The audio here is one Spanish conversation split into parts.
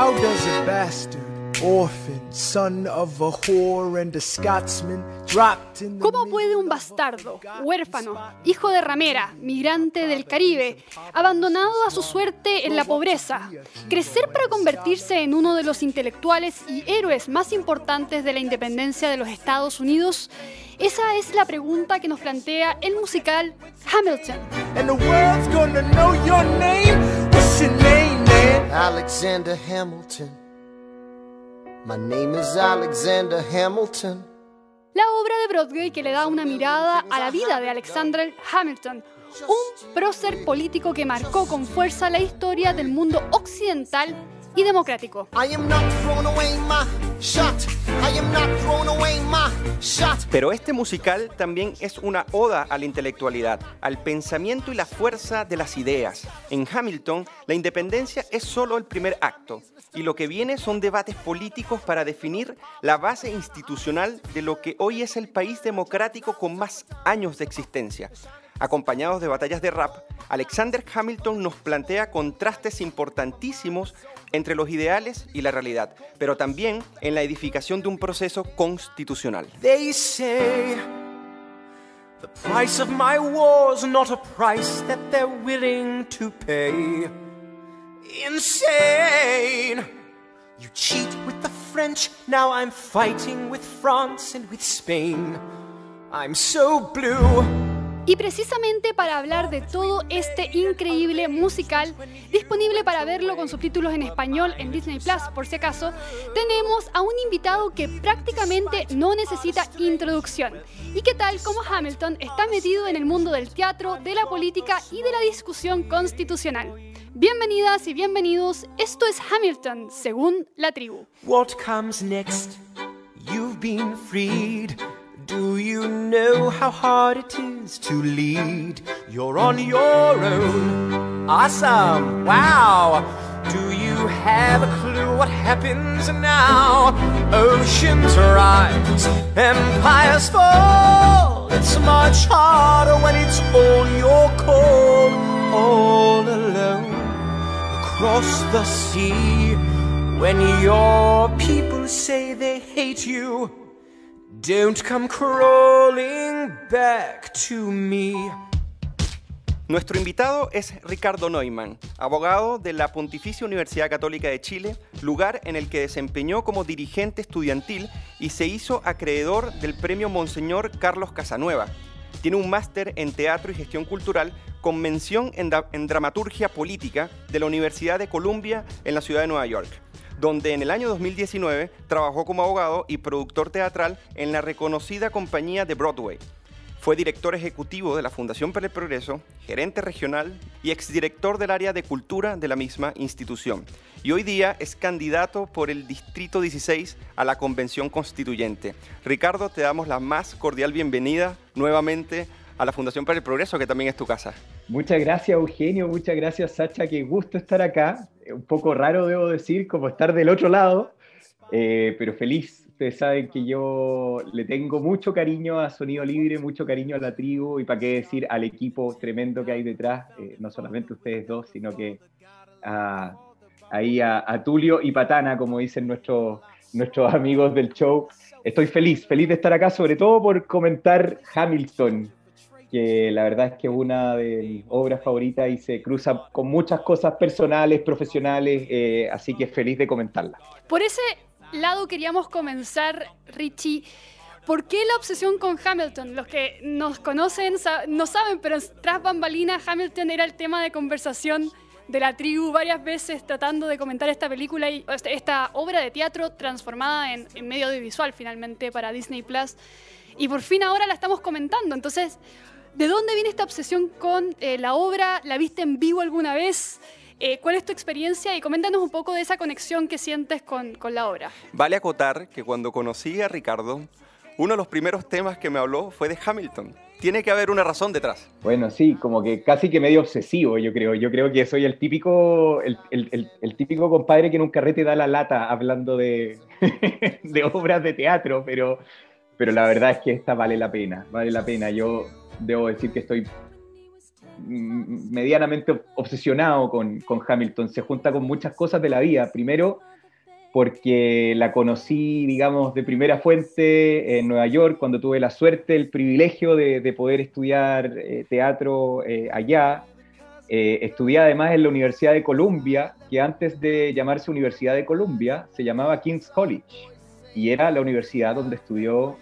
How does a bastard, orphan, son of a whore and a Scotsman, dropped in the ¿Cómo puede un bastardo, huérfano, hijo de ramera, migrante del Caribe, abandonado a su suerte en la pobreza, crecer para convertirse en uno de los intelectuales y héroes más importantes de la independencia de los Estados Unidos? Esa es la pregunta que nos plantea el musical Hamilton. Man? Alexander Hamilton. My name is Alexander Hamilton. La obra de Broadway que le da una mirada a la vida de Alexander Hamilton, un prócer político que marcó con fuerza la historia del mundo occidental y democrático. I am not throwing away my shot. I am not throwing away my shot. Pero este musical también es una oda a la intelectualidad, al pensamiento y la fuerza de las ideas. En Hamilton, la independencia es solo el primer acto, y lo que viene son debates políticos para definir la base institucional de lo que hoy es el país democrático con más años de existencia. Acompañados de batallas de rap, Alexander Hamilton nos plantea contrastes importantísimos entre los ideales y la realidad, pero también en la edificación de un proceso constitucional. They say the price of my war's not a price that they're willing to pay. Insane! You cheat with the French, now I'm fighting with France and with Spain. I'm so blue. Y precisamente para hablar de todo este increíble musical, disponible para verlo con subtítulos en español en Disney Plus, por si acaso, tenemos a un invitado que prácticamente no necesita introducción y que tal como Hamilton está metido en el mundo del teatro, de la política y de la discusión constitucional. Bienvenidas y bienvenidos, esto es Hamilton, según la tribu. What comes next? You've been freed. Do you know how hard it is to lead? You're on your own. Awesome! Wow! Do you have a clue what happens now? Oceans rise, empires fall. It's much harder when it's on your call, all alone across the sea. When your people say they hate you, don't come crawling back to me. Nuestro invitado es Ricardo Neumann, abogado de la Pontificia Universidad Católica de Chile, lugar en el que desempeñó como dirigente estudiantil y se hizo acreedor del premio Monseñor Carlos Casanueva. Tiene un máster en teatro y gestión cultural con mención en, en dramaturgia política de la Universidad de Columbia en la ciudad de Nueva York donde en el año 2019 trabajó como abogado y productor teatral en la reconocida compañía de Broadway. Fue director ejecutivo de la Fundación para el Progreso, gerente regional y exdirector del área de cultura de la misma institución. Y hoy día es candidato por el Distrito 16 a la Convención Constituyente. Ricardo, te damos la más cordial bienvenida nuevamente a la Fundación para el Progreso, que también es tu casa. Muchas gracias, Eugenio. Muchas gracias, Sacha. Qué gusto estar acá. Un poco raro, debo decir, como estar del otro lado, eh, pero feliz. Ustedes saben que yo le tengo mucho cariño a Sonido Libre, mucho cariño a la tribu y para qué decir al equipo tremendo que hay detrás, eh, no solamente ustedes dos, sino que a- ahí a, a Tulio y Patana, como dicen nuestros, nuestros amigos del show. Estoy feliz, feliz de estar acá, sobre todo por comentar Hamilton, que la verdad es que es una de mis obras favoritas y se cruza con muchas cosas personales, profesionales, eh, así que feliz de comentarla. Por ese lado queríamos comenzar, Richie. ¿Por qué la obsesión con Hamilton? Los que nos conocen no saben, pero tras bambalinas, Hamilton era el tema de conversación de la tribu varias veces tratando de comentar esta película y este- esta obra de teatro transformada en, en medio audiovisual finalmente para Disney Plus. Y por fin ahora la estamos comentando. Entonces, ¿de dónde viene esta obsesión con eh, la obra? ¿La viste en vivo alguna vez? Eh, ¿Cuál es tu experiencia? Y coméntanos un poco de esa conexión que sientes con, con la obra. Vale acotar que cuando conocí a Ricardo, uno de los primeros temas que me habló fue de Hamilton. Tiene que haber una razón detrás. Bueno, sí, como que casi que medio obsesivo, yo creo. Yo creo que soy el típico, el, el- el- el típico compadre que en un carrete da la lata hablando de, de obras de teatro, pero, pero la verdad es que esta vale la pena, vale la pena. Yo debo decir que estoy mm, medianamente obsesionado con, con Hamilton. Se junta con muchas cosas de la vida. Primero, porque la conocí, digamos, de primera fuente en Nueva York, cuando tuve la suerte, el privilegio de, poder estudiar eh, teatro eh, allá. Eh, estudié además en la Universidad de Columbia, que antes de llamarse Universidad de Columbia, se llamaba King's College, y era la universidad donde estudió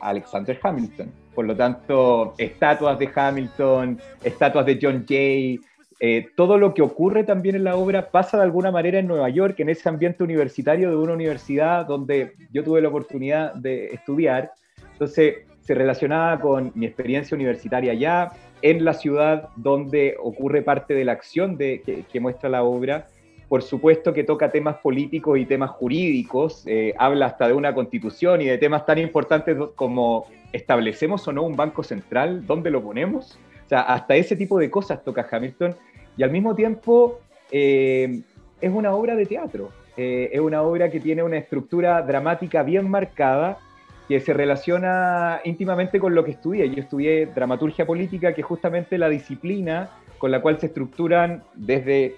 Alexander Hamilton. Por lo tanto, estatuas de Hamilton, estatuas de John Jay, eh, todo lo que ocurre también en la obra pasa de alguna manera en Nueva York, en ese ambiente universitario de una universidad donde yo tuve la oportunidad de estudiar. Entonces, se relacionaba con mi experiencia universitaria allá, en la ciudad donde ocurre parte de la acción de, que, muestra la obra. Por supuesto que toca temas políticos y temas jurídicos, eh, habla hasta de una constitución y de temas tan importantes como establecemos o no un banco central, dónde lo ponemos. O sea, hasta ese tipo de cosas toca Hamilton y al mismo tiempo eh, es una obra de teatro, eh, es una obra que tiene una estructura dramática bien marcada que se relaciona íntimamente con lo que estudié. Yo estudié dramaturgia política, que es justamente la disciplina con la cual se estructuran desde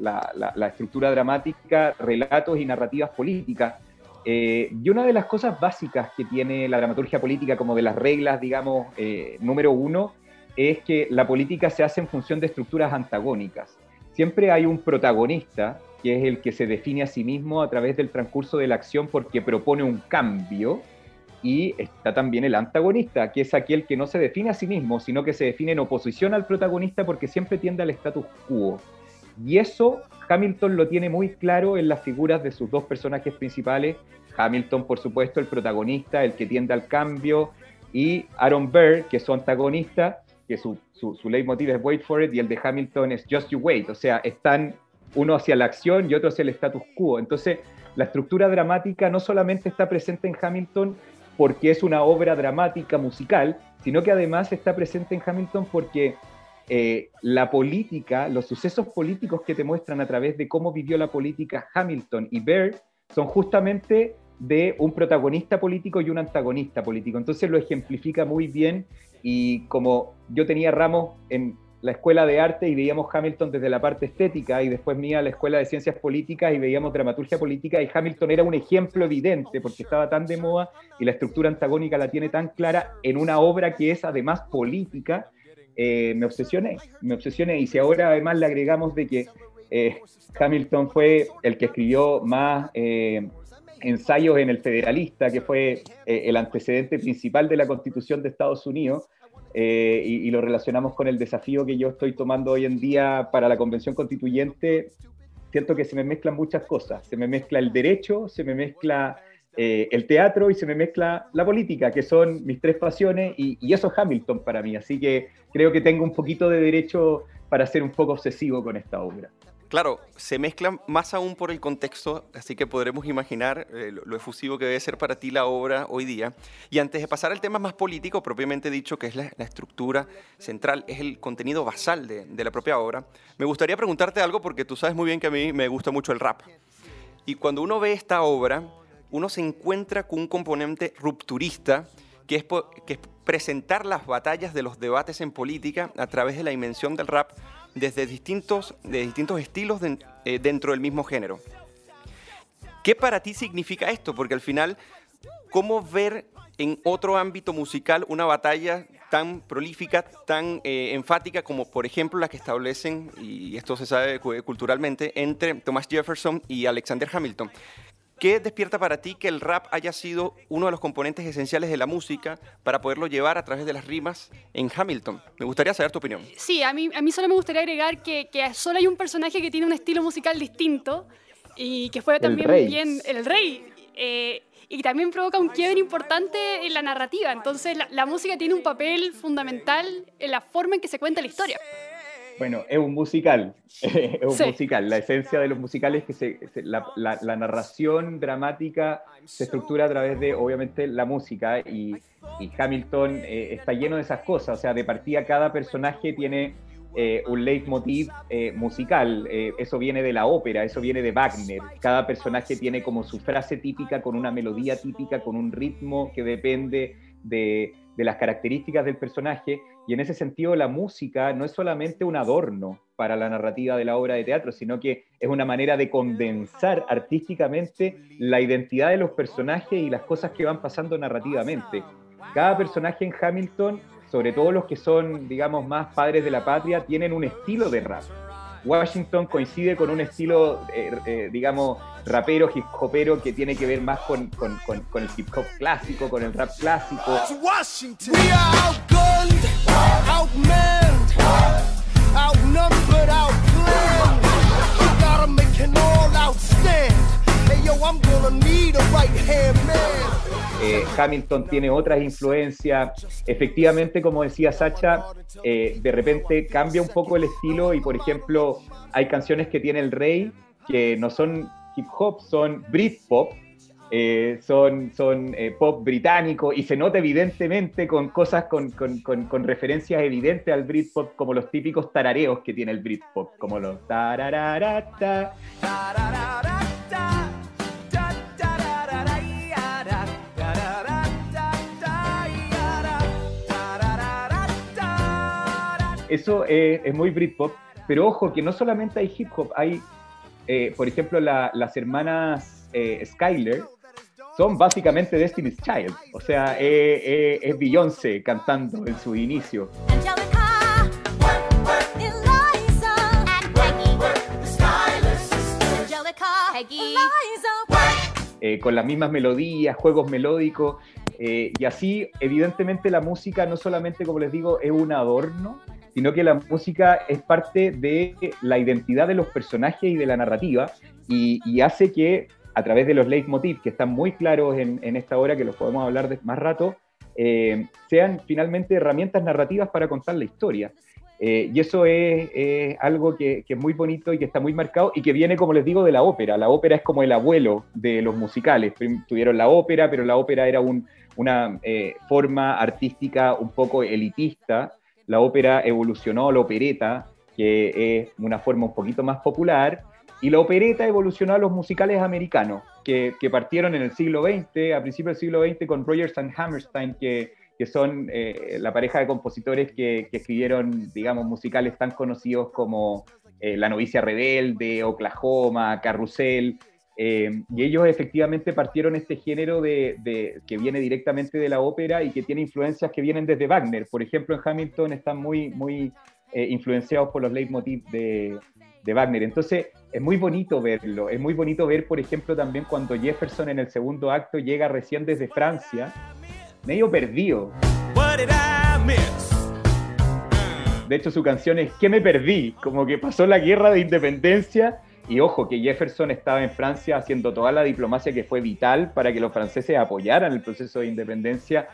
la, estructura dramática relatos y narrativas políticas. Eh, y una de las cosas básicas que tiene la dramaturgia política, como de las reglas, digamos, número uno, es que la política se hace en función de estructuras antagónicas. Siempre hay un protagonista, que es el que se define a sí mismo a través del transcurso de la acción porque propone un cambio, y está también el antagonista, que es aquel que no se define a sí mismo, sino que se define en oposición al protagonista porque siempre tiende al status quo. Y eso Hamilton lo tiene muy claro en las figuras de sus dos personajes principales. Hamilton, por supuesto, el protagonista, el que tiende al cambio, y Aaron Burr, que es su antagonista, que su, su, su leitmotiv es Wait for it y el de Hamilton es Just You Wait, o sea, están uno hacia la acción y otro hacia el status quo. Entonces, la estructura dramática no solamente está presente en Hamilton porque es una obra dramática musical, sino que además está presente en Hamilton porque eh, la política, los sucesos políticos que te muestran a través de cómo vivió la política Hamilton y Baird son justamente de un protagonista político y un antagonista político. Entonces lo ejemplifica muy bien y como yo tenía ramos en la escuela de arte y veíamos Hamilton desde la parte estética y después mía la escuela de ciencias políticas y veíamos dramaturgia política y Hamilton era un ejemplo evidente porque estaba tan de moda y la estructura antagónica la tiene tan clara en una obra que es además política, eh, me obsesioné, me obsesioné y si ahora además le agregamos de que eh, Hamilton fue el que escribió más... Eh, ensayos en el Federalista, que fue el antecedente principal de la Constitución de Estados Unidos, eh, y, lo relacionamos con el desafío que yo estoy tomando hoy en día para la Convención Constituyente, siento que se me mezclan muchas cosas. Se me mezcla el derecho, se me mezcla eh, el teatro y se me mezcla la política, que son mis tres pasiones, y, eso es Hamilton para mí. Así que creo que tengo un poquito de derecho para ser un poco obsesivo con esta obra. Claro, se mezclan más aún por el contexto, así que podremos imaginar eh, lo, efusivo que debe ser para ti la obra hoy día. Y antes de pasar al tema más político, propiamente dicho, que es la, estructura central, es el contenido basal de, de, la propia obra, me gustaría preguntarte algo porque tú sabes muy bien que a mí me gusta mucho el rap. Y cuando uno ve esta obra, uno se encuentra con un componente rupturista, que es, presentar las batallas de los debates en política a través de la dimensión del rap desde distintos, de distintos estilos eh, dentro del mismo género. ¿Qué para ti significa esto? Porque al final, ¿cómo ver en otro ámbito musical una batalla tan prolífica, tan eh, enfática como por ejemplo la que establecen, y esto se sabe culturalmente, entre Thomas Jefferson y Alexander Hamilton? ¿Qué despierta para ti que el rap haya sido uno de los componentes esenciales de la música para poderlo llevar a través de las rimas en Hamilton? Me gustaría saber tu opinión. Sí, a mí, a mí solo me gustaría agregar que, que solo hay un personaje que tiene un estilo musical distinto y que fue también bien el rey. Eh, y también provoca un quiebre importante en la narrativa. Entonces, la, la música tiene un papel fundamental en la forma en que se cuenta la historia. Bueno, es un musical, es un musical. La esencia de los musicales es que la, narración dramática se estructura a través de, obviamente, la música y, Hamilton eh, está lleno de esas cosas. O sea, de partida cada personaje tiene eh, un leitmotiv eh, musical. eso viene de la ópera, eso viene de Wagner. Cada personaje tiene como su frase típica, con una melodía típica, con un ritmo que depende de, de las características del personaje y en ese sentido la música no es solamente un adorno para la narrativa de la obra de teatro, sino que es una manera de condensar artísticamente la identidad de los personajes y las cosas que van pasando narrativamente. Cada personaje en Hamilton, sobre todo los que son, digamos, más padres de la patria, tienen un estilo de rap. Washington coincide con un estilo, eh, eh, digamos, rapero, hip hopero que tiene que ver más con, con, con, el hip hop clásico, con el rap clásico. Washington. Hamilton tiene otras influencias. Efectivamente, como decía Sacha, eh, de repente cambia un poco el estilo y, por ejemplo, hay canciones que tiene el rey que no son hip hop, son Britpop, eh, son, son eh, pop británico y se nota evidentemente con cosas, con, con, con, con, referencias evidentes al Britpop, como los típicos tarareos que tiene el Britpop, como los tarararata. Eso es, es muy Britpop, pero ojo que no solamente hay hip hop, hay, eh, por ejemplo, la, las hermanas eh, Skyler son básicamente Destiny's Child, o sea, eh, eh, es Beyoncé cantando en su inicio. Eh, con las mismas melodías, juegos melódicos, eh, y así evidentemente la música no solamente, como les digo, es un adorno, sino que la música es parte de la identidad de los personajes y de la narrativa, y, y hace que a través de los leitmotiv, que están muy claros en, en esta obra, que los podemos hablar de más rato, eh, sean finalmente herramientas narrativas para contar la historia. Eh, y eso es, es algo que, que, es muy bonito y que está muy marcado y que viene, como les digo, de la ópera. La ópera es como el abuelo de los musicales. Tuvieron la ópera, pero la ópera era un, una eh, forma artística un poco elitista. La ópera evolucionó a la opereta, que es una forma un poquito más popular. Y la opereta evolucionó a los musicales americanos, que, partieron en el siglo XX, a principios del siglo XX, con Rogers and Hammerstein, que, son eh, la pareja de compositores que, escribieron, digamos, musicales tan conocidos como eh, La novicia rebelde, Oklahoma, Carrusel. Eh, y ellos efectivamente partieron este género de, que viene directamente de la ópera y que tiene influencias que vienen desde Wagner. Por ejemplo, en Hamilton están muy, muy influenciados por los leitmotiv de, de Wagner. Entonces, es muy bonito verlo. Es muy bonito ver, por ejemplo, también cuando Jefferson en el segundo acto llega recién desde Francia, medio perdido. De hecho, su canción es ¿Qué me perdí? Como que pasó la guerra de independencia. Y ojo, que Jefferson estaba en Francia haciendo toda la diplomacia que fue vital para que los franceses apoyaran el proceso de independencia.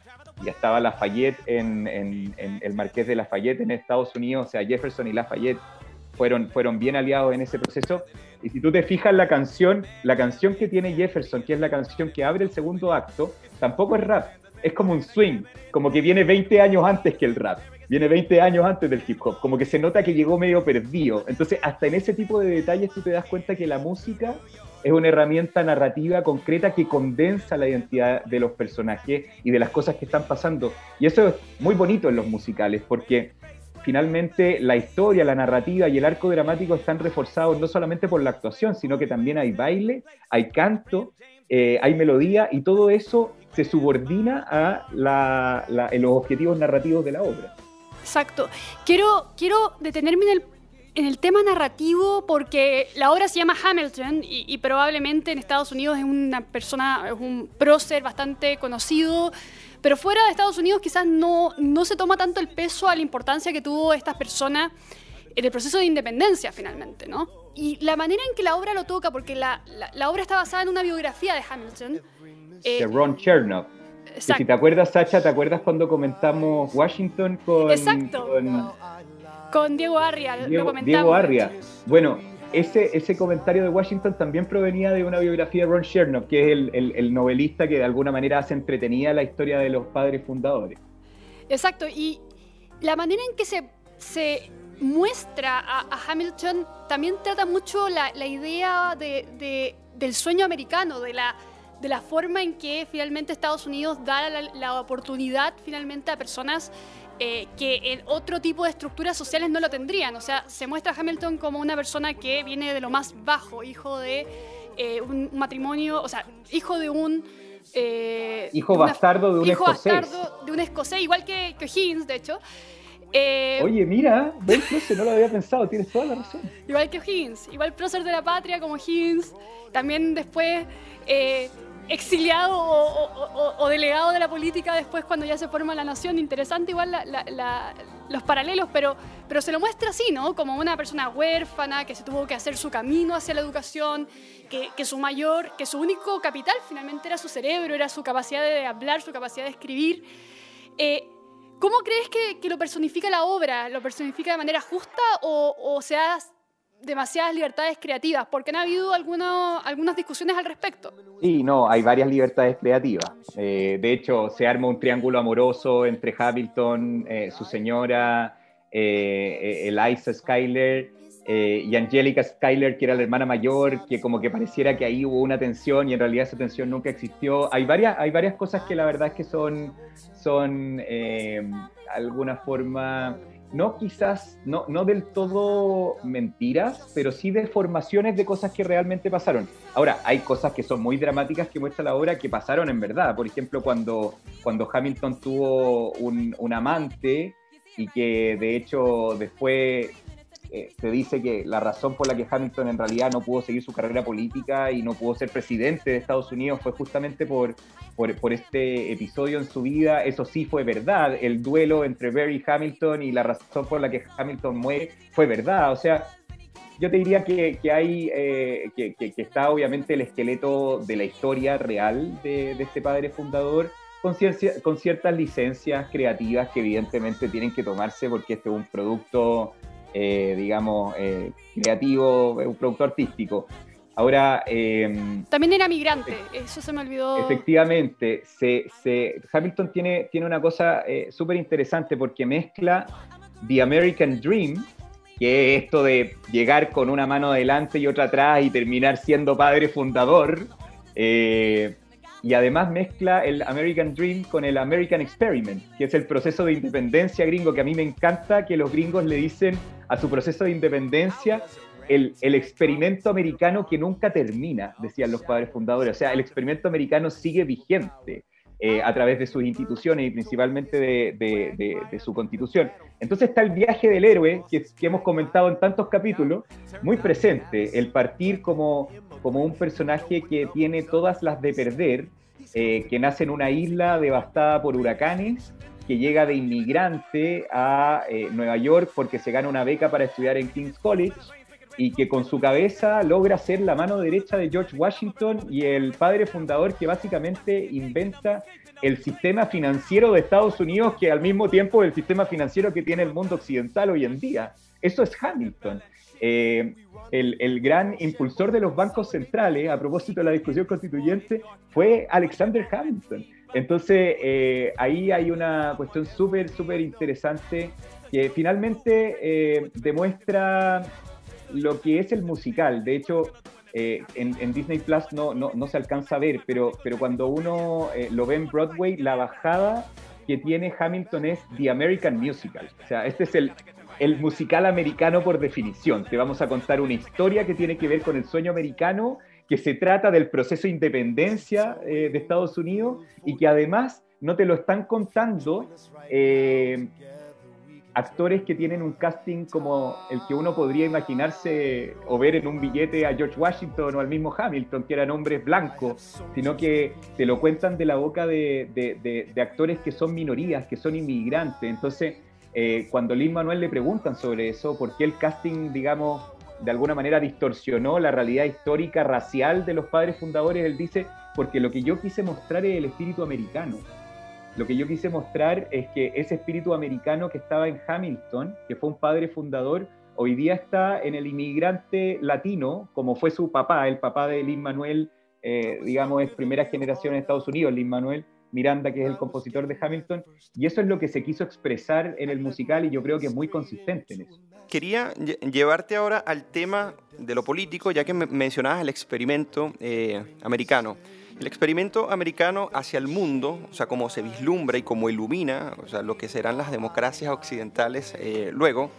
Y estaba Lafayette en, en, en el Marqués de Lafayette en Estados Unidos. O sea, Jefferson y Lafayette fueron, fueron bien aliados en ese proceso. Y si tú te fijas la canción, la canción que tiene Jefferson, que es la canción que abre el segundo acto, tampoco es rap, es como un swing, como que viene 20 años antes que el rap, viene 20 años antes del hip hop, como que se nota que llegó medio perdido. Entonces, hasta en ese tipo de detalles tú te das cuenta que la música es una herramienta narrativa concreta que condensa la identidad de los personajes y de las cosas que están pasando. Y eso es muy bonito en los musicales, porque finalmente la historia, la narrativa y el arco dramático están reforzados no solamente por la actuación, sino que también hay baile, hay canto, eh, hay melodía y todo eso se subordina a la, la, los objetivos narrativos de la obra. Exacto. Quiero, quiero detenerme en el, en el tema narrativo porque la obra se llama Hamilton y, y probablemente en Estados Unidos es una persona, es un prócer bastante conocido. Pero fuera de Estados Unidos quizás no, no se toma tanto el peso a la importancia que tuvo esta persona en el proceso de independencia finalmente, ¿no? Y la manera en que la obra lo toca, porque la, la, la obra está basada en una biografía de Hamilton. Eh, de Ron Chernow. si te acuerdas, Sacha, ¿te acuerdas cuando comentamos Washington con... Exacto. Con, con Diego Arria, Diego, lo comentamos. Diego Arria. Bueno, ese, ese comentario de Washington también provenía de una biografía de Ron Chernow, que es el, el, el, novelista que de alguna manera hace entretenida la historia de los padres fundadores. Exacto, y la manera en que se, se muestra a, a, Hamilton también trata mucho la, la idea de, de, del sueño americano, de la, de la forma en que finalmente Estados Unidos da la, la oportunidad finalmente a personas eh, que en otro tipo de estructuras sociales no lo tendrían. O sea, se muestra a Hamilton como una persona que viene de lo más bajo, hijo de eh, un matrimonio, o sea, hijo de un... eh, Hijo de una- bastardo de un hijo escocés. bastardo de un escocés, igual que, que Higgins, de hecho. Eh, Oye, mira, Ben Cruce, no lo había pensado, tienes toda la razón. Igual que Higgins, igual prócer de la patria como Higgins, también después eh, exiliado o, delegado de la política después cuando ya se forma la nación. Interesante igual los paralelos, pero, pero se lo muestra así, ¿no? Como una persona huérfana que se tuvo que hacer su camino hacia la educación, que, que su mayor, que su único capital finalmente era su cerebro, era su capacidad de hablar, su capacidad de escribir. Eh, ¿Cómo crees que, lo personifica la obra? ¿Lo personifica de manera justa o, o se da demasiadas libertades creativas? Porque han habido alguno- algunas discusiones al respecto. Sí, no, hay varias libertades creativas. Eh, de hecho, se arma un triángulo amoroso entre Hamilton, eh, su señora, eh, Eliza Schuyler eh, y Angelica Schuyler, que era la hermana mayor, que como que pareciera que ahí hubo una tensión y en realidad esa tensión nunca existió. Hay varias, hay varias cosas que la verdad es que son, son alguna forma no quizás, no, no del todo mentiras, pero sí deformaciones de cosas que realmente pasaron. Ahora, hay cosas que son muy dramáticas que muestra la obra que pasaron en verdad. Por ejemplo, cuando, cuando Hamilton tuvo un, un amante y que de hecho después eh, se dice que la razón por la que Hamilton en realidad no pudo seguir su carrera política y no pudo ser presidente de Estados Unidos fue justamente por, por, este episodio en su vida. Eso sí fue verdad. El duelo entre Barry y Hamilton y la razón por la que Hamilton muere fue verdad. O sea, yo te diría que, que hay, eh, que, está obviamente el esqueleto de la historia real de, este padre fundador, con, ciencia- con ciertas licencias creativas que evidentemente tienen que tomarse porque este es un producto, eh, digamos, eh, creativo, un producto artístico. Ahora, eh, También era migrante, eso se me olvidó. Efectivamente, se, se- Hamilton tiene, tiene una cosa eh, súper interesante porque mezcla The American Dream, que es esto de llegar con una mano adelante y otra atrás y terminar siendo padre fundador, eh, y además mezcla el American Dream con el American Experiment, que es el proceso de independencia gringo, que a mí me encanta que los gringos le dicen a su proceso de independencia el, el experimento americano que nunca termina, decían los padres fundadores. O sea, el experimento americano sigue vigente eh, a través de sus instituciones y principalmente de, de- de- de su constitución. Entonces está el viaje del héroe, que, que hemos comentado en tantos capítulos, muy presente, el partir como, como un personaje que tiene todas las de perder, eh, que nace en una isla devastada por huracanes, que llega de inmigrante a eh, Nueva York porque se gana una beca para estudiar en King's College y que con su cabeza logra ser la mano derecha de George Washington y el padre fundador que básicamente inventa el sistema financiero de Estados Unidos que al mismo tiempo es el sistema financiero que tiene el mundo occidental hoy en día. Eso es Hamilton. Eh, el, el gran impulsor de los bancos centrales, a propósito de la discusión constituyente, fue Alexander Hamilton. Entonces, eh, ahí hay una cuestión súper, súper interesante que finalmente eh, demuestra lo que es el musical. De hecho, eh, en, en Disney Plus no, no, no se alcanza a ver, pero, pero cuando uno eh, lo ve en Broadway, la bajada que tiene Hamilton es The American Musical. O sea, este es el, el musical americano por definición. Te vamos a contar una historia que tiene que ver con el sueño americano, que se trata del proceso de independencia eh, de Estados Unidos y que además no te lo están contando eh, actores que tienen un casting como el que uno podría imaginarse o ver en un billete a George Washington o al mismo Hamilton, que eran hombres blancos, sino que te lo cuentan de la boca de, actores que son minorías, que son inmigrantes. Entonces, eh, cuando Lin Manuel le preguntan sobre eso, por qué el casting, digamos, de alguna manera distorsionó la realidad histórica racial de los padres fundadores, él dice, porque lo que yo quise mostrar es el espíritu americano. Lo que yo quise mostrar es que ese espíritu americano que estaba en Hamilton, que fue un padre fundador, hoy día está en el inmigrante latino, como fue su papá, el papá de Lin Manuel, eh, digamos, es primera generación en Estados Unidos, Lin Manuel Miranda, que es el compositor de Hamilton, y eso es lo que se quiso expresar en el musical y yo creo que es muy consistente en eso. Quería lle- llevarte ahora al tema de lo político, ya que me- mencionabas el experimento eh, americano. El experimento americano hacia el mundo, o sea, como se vislumbra y como ilumina, o sea, lo que serán las democracias occidentales eh, luego,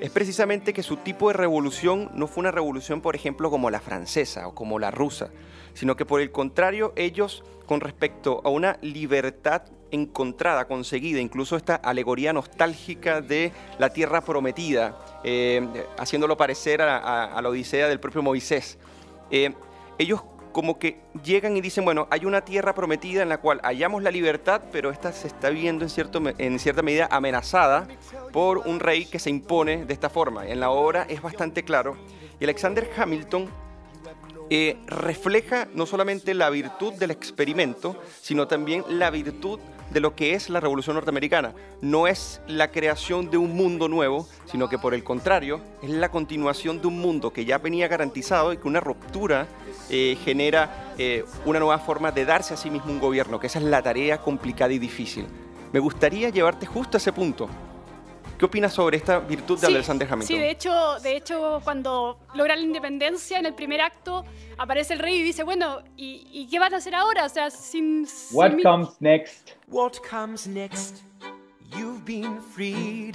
es precisamente que su tipo de revolución no fue una revolución, por ejemplo, como la francesa o como la rusa, sino que por el contrario, ellos, con respecto a una libertad encontrada, conseguida, incluso esta alegoría nostálgica de la tierra prometida, eh, haciéndolo parecer a, la Odisea del propio Moisés, eh, ellos como que llegan y dicen, bueno, hay una tierra prometida en la cual hallamos la libertad, pero esta se está viendo en cierta medida amenazada por un rey que se impone de esta forma. En la obra es bastante claro. Y Alexander Hamilton eh, refleja no solamente la virtud del experimento, sino también la virtud de lo que es la Revolución Norteamericana. No es la creación de un mundo nuevo, sino que por el contrario, es la continuación de un mundo que ya venía garantizado y que una ruptura eh, genera eh, una nueva forma de darse a sí mismo un gobierno, que esa es la tarea complicada y difícil. Me gustaría llevarte justo a ese punto. ¿Qué opinas sobre esta virtud de Sí, Alexander Hamilton? Sí, de hecho, de hecho, cuando logra la independencia, en el primer acto, aparece el rey y dice, bueno, ¿y, y qué van a hacer ahora? O sea, sin... sin What mí- comes next? What comes next? You've been freed.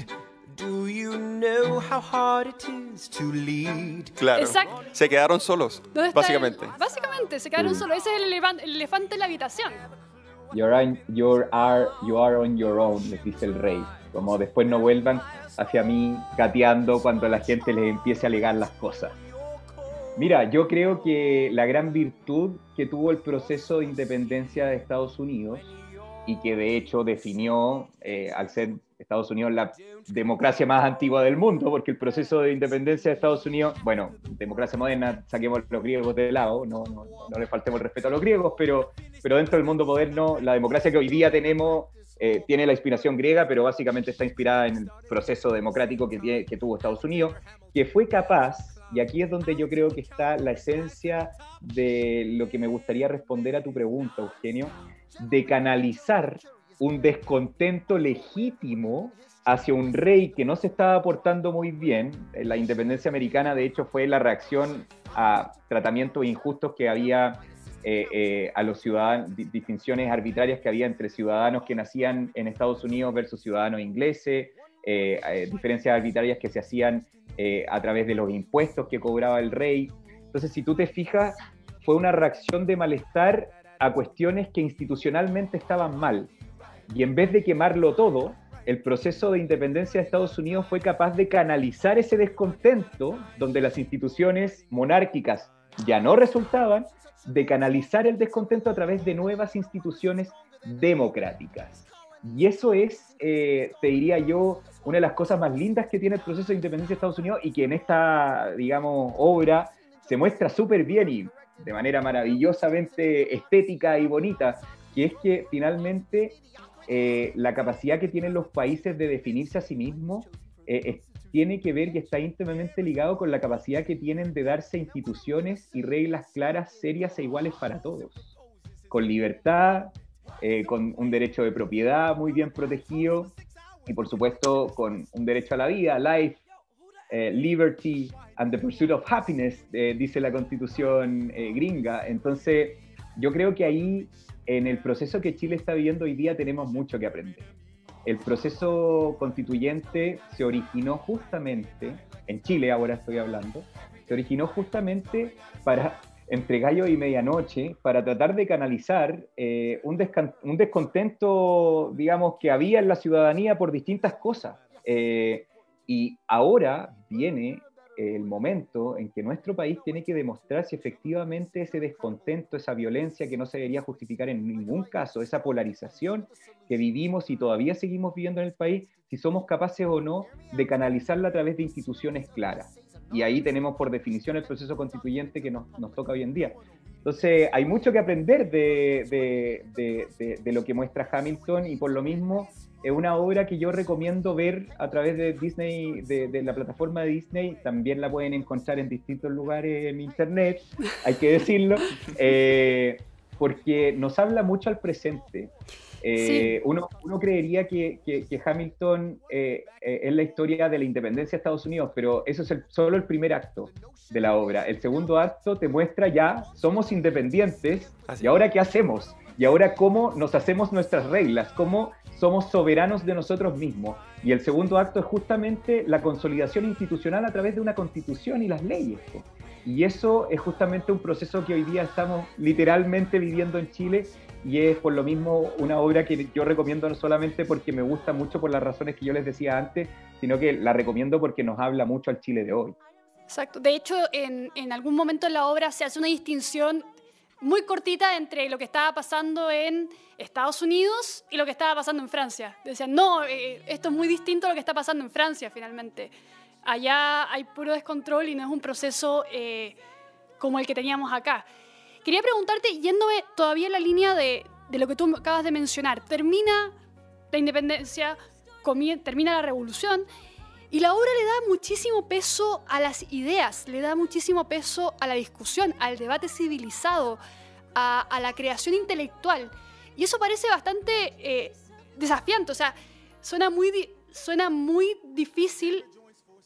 Do you know how hard it is to lead? Claro. Exacto. Se quedaron solos, ¿Dónde está básicamente. el- básicamente, se quedaron Sí. solos. Ese es el, elevan- el elefante en la habitación. You're on, you're are, you are on your own, les dice el rey. Como después no vuelvan hacia mí gateando cuando la gente les empiece a alegar las cosas. Mira, yo creo que la gran virtud que tuvo el proceso de independencia de Estados Unidos y que de hecho definió, eh, al ser Estados Unidos la democracia más antigua del mundo, porque el proceso de independencia de Estados Unidos, bueno, democracia moderna, saquemos los griegos de lado, no, no, no le faltemos el respeto a los griegos, pero, pero dentro del mundo moderno, la democracia que hoy día tenemos eh, tiene la inspiración griega, pero básicamente está inspirada en el proceso democrático que, que tuvo Estados Unidos, que fue capaz, y aquí es donde yo creo que está la esencia de lo que me gustaría responder a tu pregunta, Eugenio, de canalizar un descontento legítimo hacia un rey que no se estaba portando muy bien. Eh, La independencia americana, de hecho, fue la reacción a tratamientos injustos que había eh, eh, a los ciudadanos, di- distinciones arbitrarias que había entre ciudadanos que nacían en Estados Unidos versus ciudadanos ingleses, eh, diferencias arbitrarias que se hacían a través de los impuestos que cobraba el rey. Entonces, si tú te fijas, fue una reacción de malestar a cuestiones que institucionalmente estaban mal. Y en vez de quemarlo todo, el proceso de independencia de Estados Unidos fue capaz de canalizar ese descontento, donde las instituciones monárquicas ya no resultaban, de canalizar el descontento a través de nuevas instituciones democráticas. Y eso es, eh, te diría yo, una de las cosas más lindas que tiene el proceso de independencia de Estados Unidos y que en esta, digamos, obra se muestra súper bien y de manera maravillosamente estética y bonita, que es que finalmente eh, la capacidad que tienen los países de definirse a sí mismos eh, tiene que ver y está íntimamente ligado con la capacidad que tienen de darse instituciones y reglas claras, serias e iguales para todos, con libertad, eh, con un derecho de propiedad muy bien protegido y por supuesto con un derecho a la vida, life, eh, liberty and the pursuit of happiness, eh, dice la constitución gringa. Entonces, yo creo que ahí, en el proceso que Chile está viviendo hoy día, tenemos mucho que aprender. El proceso constituyente se originó justamente, en Chile ahora estoy hablando, se originó justamente para, entre gallo y medianoche, para tratar de canalizar eh, un, descontento, digamos, que había en la ciudadanía por distintas cosas. Eh, y ahora viene el momento en que nuestro país tiene que demostrar si efectivamente ese descontento, esa violencia que no se debería justificar en ningún caso, esa polarización que vivimos y todavía seguimos viviendo en el país, si somos capaces o no de canalizarla a través de instituciones claras. Y ahí tenemos por definición el proceso constituyente que nos, nos toca hoy en día. Entonces, hay mucho que aprender de, de- de- de- lo que muestra Hamilton y por lo mismo es una obra que yo recomiendo ver a través de Disney, de, de la plataforma de Disney. También la pueden encontrar en distintos lugares en internet, hay que decirlo, eh, porque nos habla mucho al presente. Eh, uno, uno creería que, que- que Hamilton eh, eh, es la historia de la independencia de Estados Unidos, pero eso es el- solo el primer acto de la obra. El segundo acto te muestra ya, somos independientes, Así ¿y ahora qué hacemos? Y ahora cómo nos hacemos nuestras reglas, cómo somos soberanos de nosotros mismos. Y el segundo acto es justamente la consolidación institucional a través de una constitución y las leyes. Y eso es justamente un proceso que hoy día estamos literalmente viviendo en Chile y es por lo mismo una obra que yo recomiendo no solamente porque me gusta mucho por las razones que yo les decía antes, sino que la recomiendo porque nos habla mucho al Chile de hoy. Exacto. De hecho, en, en algún momento en la obra se hace una distinción muy cortita entre lo que estaba pasando en Estados Unidos y lo que estaba pasando en Francia. Decían, no, eh, esto es muy distinto a lo que está pasando en Francia finalmente. Allá hay puro descontrol y no es un proceso eh, como el que teníamos acá. Quería preguntarte, yéndome todavía en la línea de, de lo que tú acabas de mencionar, termina la independencia, termina la revolución y la obra le da muchísimo peso a las ideas, le da muchísimo peso a la discusión, al debate civilizado, a, la creación intelectual. Y eso parece bastante eh, desafiante, o sea, suena muy, suena muy difícil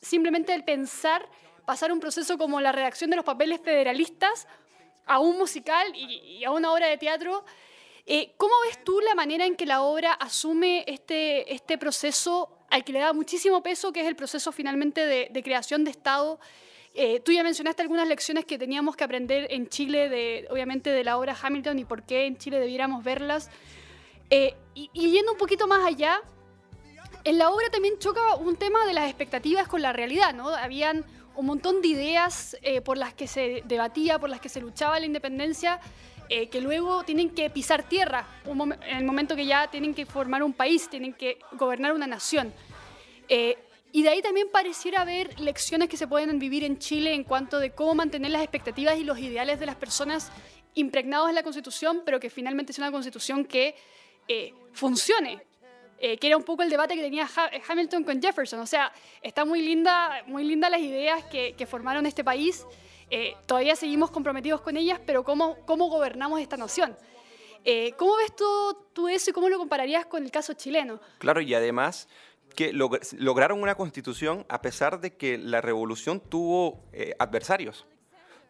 simplemente el pensar pasar un proceso como la redacción de los papeles federalistas a un musical y, y a una obra de teatro. Eh, ¿Cómo ves tú la manera en que la obra asume este, este proceso al que le da muchísimo peso, que es el proceso finalmente de, de creación de Estado? Eh, tú ya mencionaste algunas lecciones que teníamos que aprender en Chile, de, obviamente de la obra Hamilton y por qué en Chile debiéramos verlas. Eh, y, yendo un poquito más allá, en la obra también choca un tema de las expectativas con la realidad, ¿no? Habían un montón de ideas eh, por las que se debatía, por las que se luchaba la independencia, eh, que luego tienen que pisar tierra en el momento que ya tienen que formar un país, tienen que gobernar una nación. Eh, y de ahí también pareciera haber lecciones que se pueden vivir en Chile en cuanto de cómo mantener las expectativas y los ideales de las personas impregnados en la Constitución, pero que finalmente sea una Constitución que eh, funcione, que era un poco el debate que tenía Ha- Hamilton con Jefferson. O sea, está muy linda, muy linda las ideas que formaron este país. Eh, todavía seguimos comprometidos con ellas, pero ¿cómo, cómo gobernamos esta nación? Eh, ¿Cómo ves tú, tú eso y cómo lo compararías con el caso chileno? Claro, y además que log- lograron una constitución a pesar de que la revolución tuvo eh, adversarios.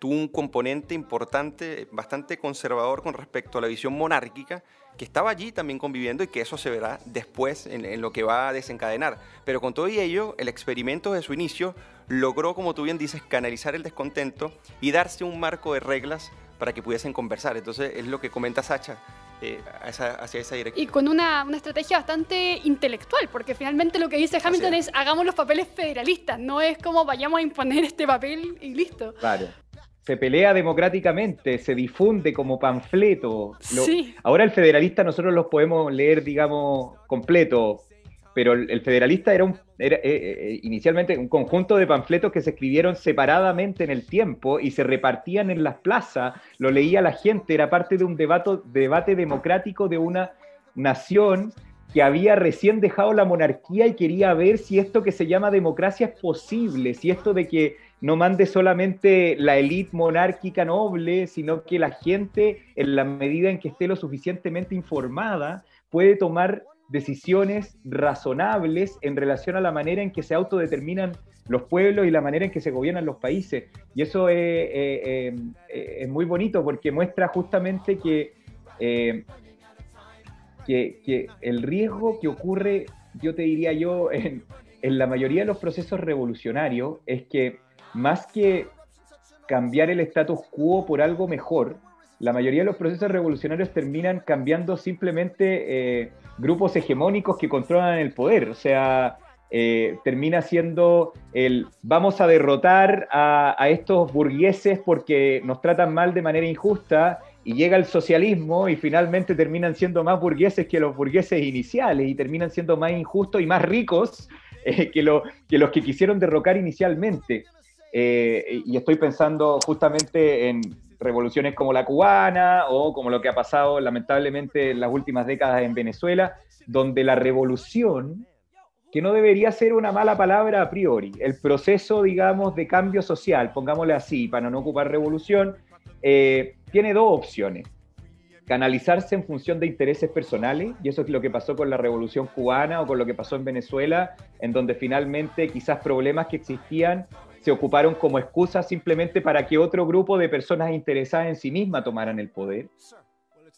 Tuvo un componente importante, bastante conservador con respecto a la visión monárquica, que estaba allí también conviviendo y que eso se verá después en, en lo que va a desencadenar. Pero con todo y ello, el experimento de su inicio logró, como tú bien dices, canalizar el descontento y darse un marco de reglas para que pudiesen conversar. Entonces es lo que comenta Sacha eh, a esa- hacia esa dirección. Y con una, una estrategia bastante intelectual, porque finalmente lo que dice Hamilton es. es hagamos los papeles federalistas, no es como vayamos a imponer este papel y listo. Claro. Se pelea democráticamente, se difunde como panfleto. Lo- Sí. Ahora el federalista nosotros los podemos leer, digamos, completo, pero el, el federalista era, un, era eh, eh, inicialmente un conjunto de panfletos que se escribieron separadamente en el tiempo y se repartían en las plazas, lo leía la gente, era parte de un debate democrático de una nación que había recién dejado la monarquía y quería ver si esto que se llama democracia es posible, si esto de que no mande solamente la élite monárquica noble, sino que la gente, en la medida en que esté lo suficientemente informada, puede tomar decisiones razonables en relación a la manera en que se autodeterminan los pueblos y la manera en que se gobiernan los países. Y eso es, muy bonito porque muestra justamente que, eh, que, que el riesgo que ocurre, yo te diría yo, en, en la mayoría de los procesos revolucionarios es que más que cambiar el status quo por algo mejor, la mayoría de los procesos revolucionarios terminan cambiando simplemente eh, grupos hegemónicos que controlan el poder. O sea, eh, termina siendo el vamos a derrotar a, estos burgueses porque nos tratan mal de manera injusta y llega el socialismo y finalmente terminan siendo más burgueses que los burgueses iniciales y terminan siendo más injustos y más ricos eh, que los que quisieron derrocar inicialmente. Eh, y estoy pensando justamente en revoluciones como la cubana o como lo que ha pasado lamentablemente en las últimas décadas en Venezuela, donde la revolución, que no debería ser una mala palabra a priori, el proceso, digamos, de cambio social, pongámosle así, para no ocupar revolución, eh, tiene dos opciones. canalizarse en función de intereses personales, y eso es lo que pasó con la revolución cubana o con lo que pasó en Venezuela, en donde finalmente quizás problemas que existían se ocuparon como excusa simplemente para que otro grupo de personas interesadas en sí misma tomaran el poder,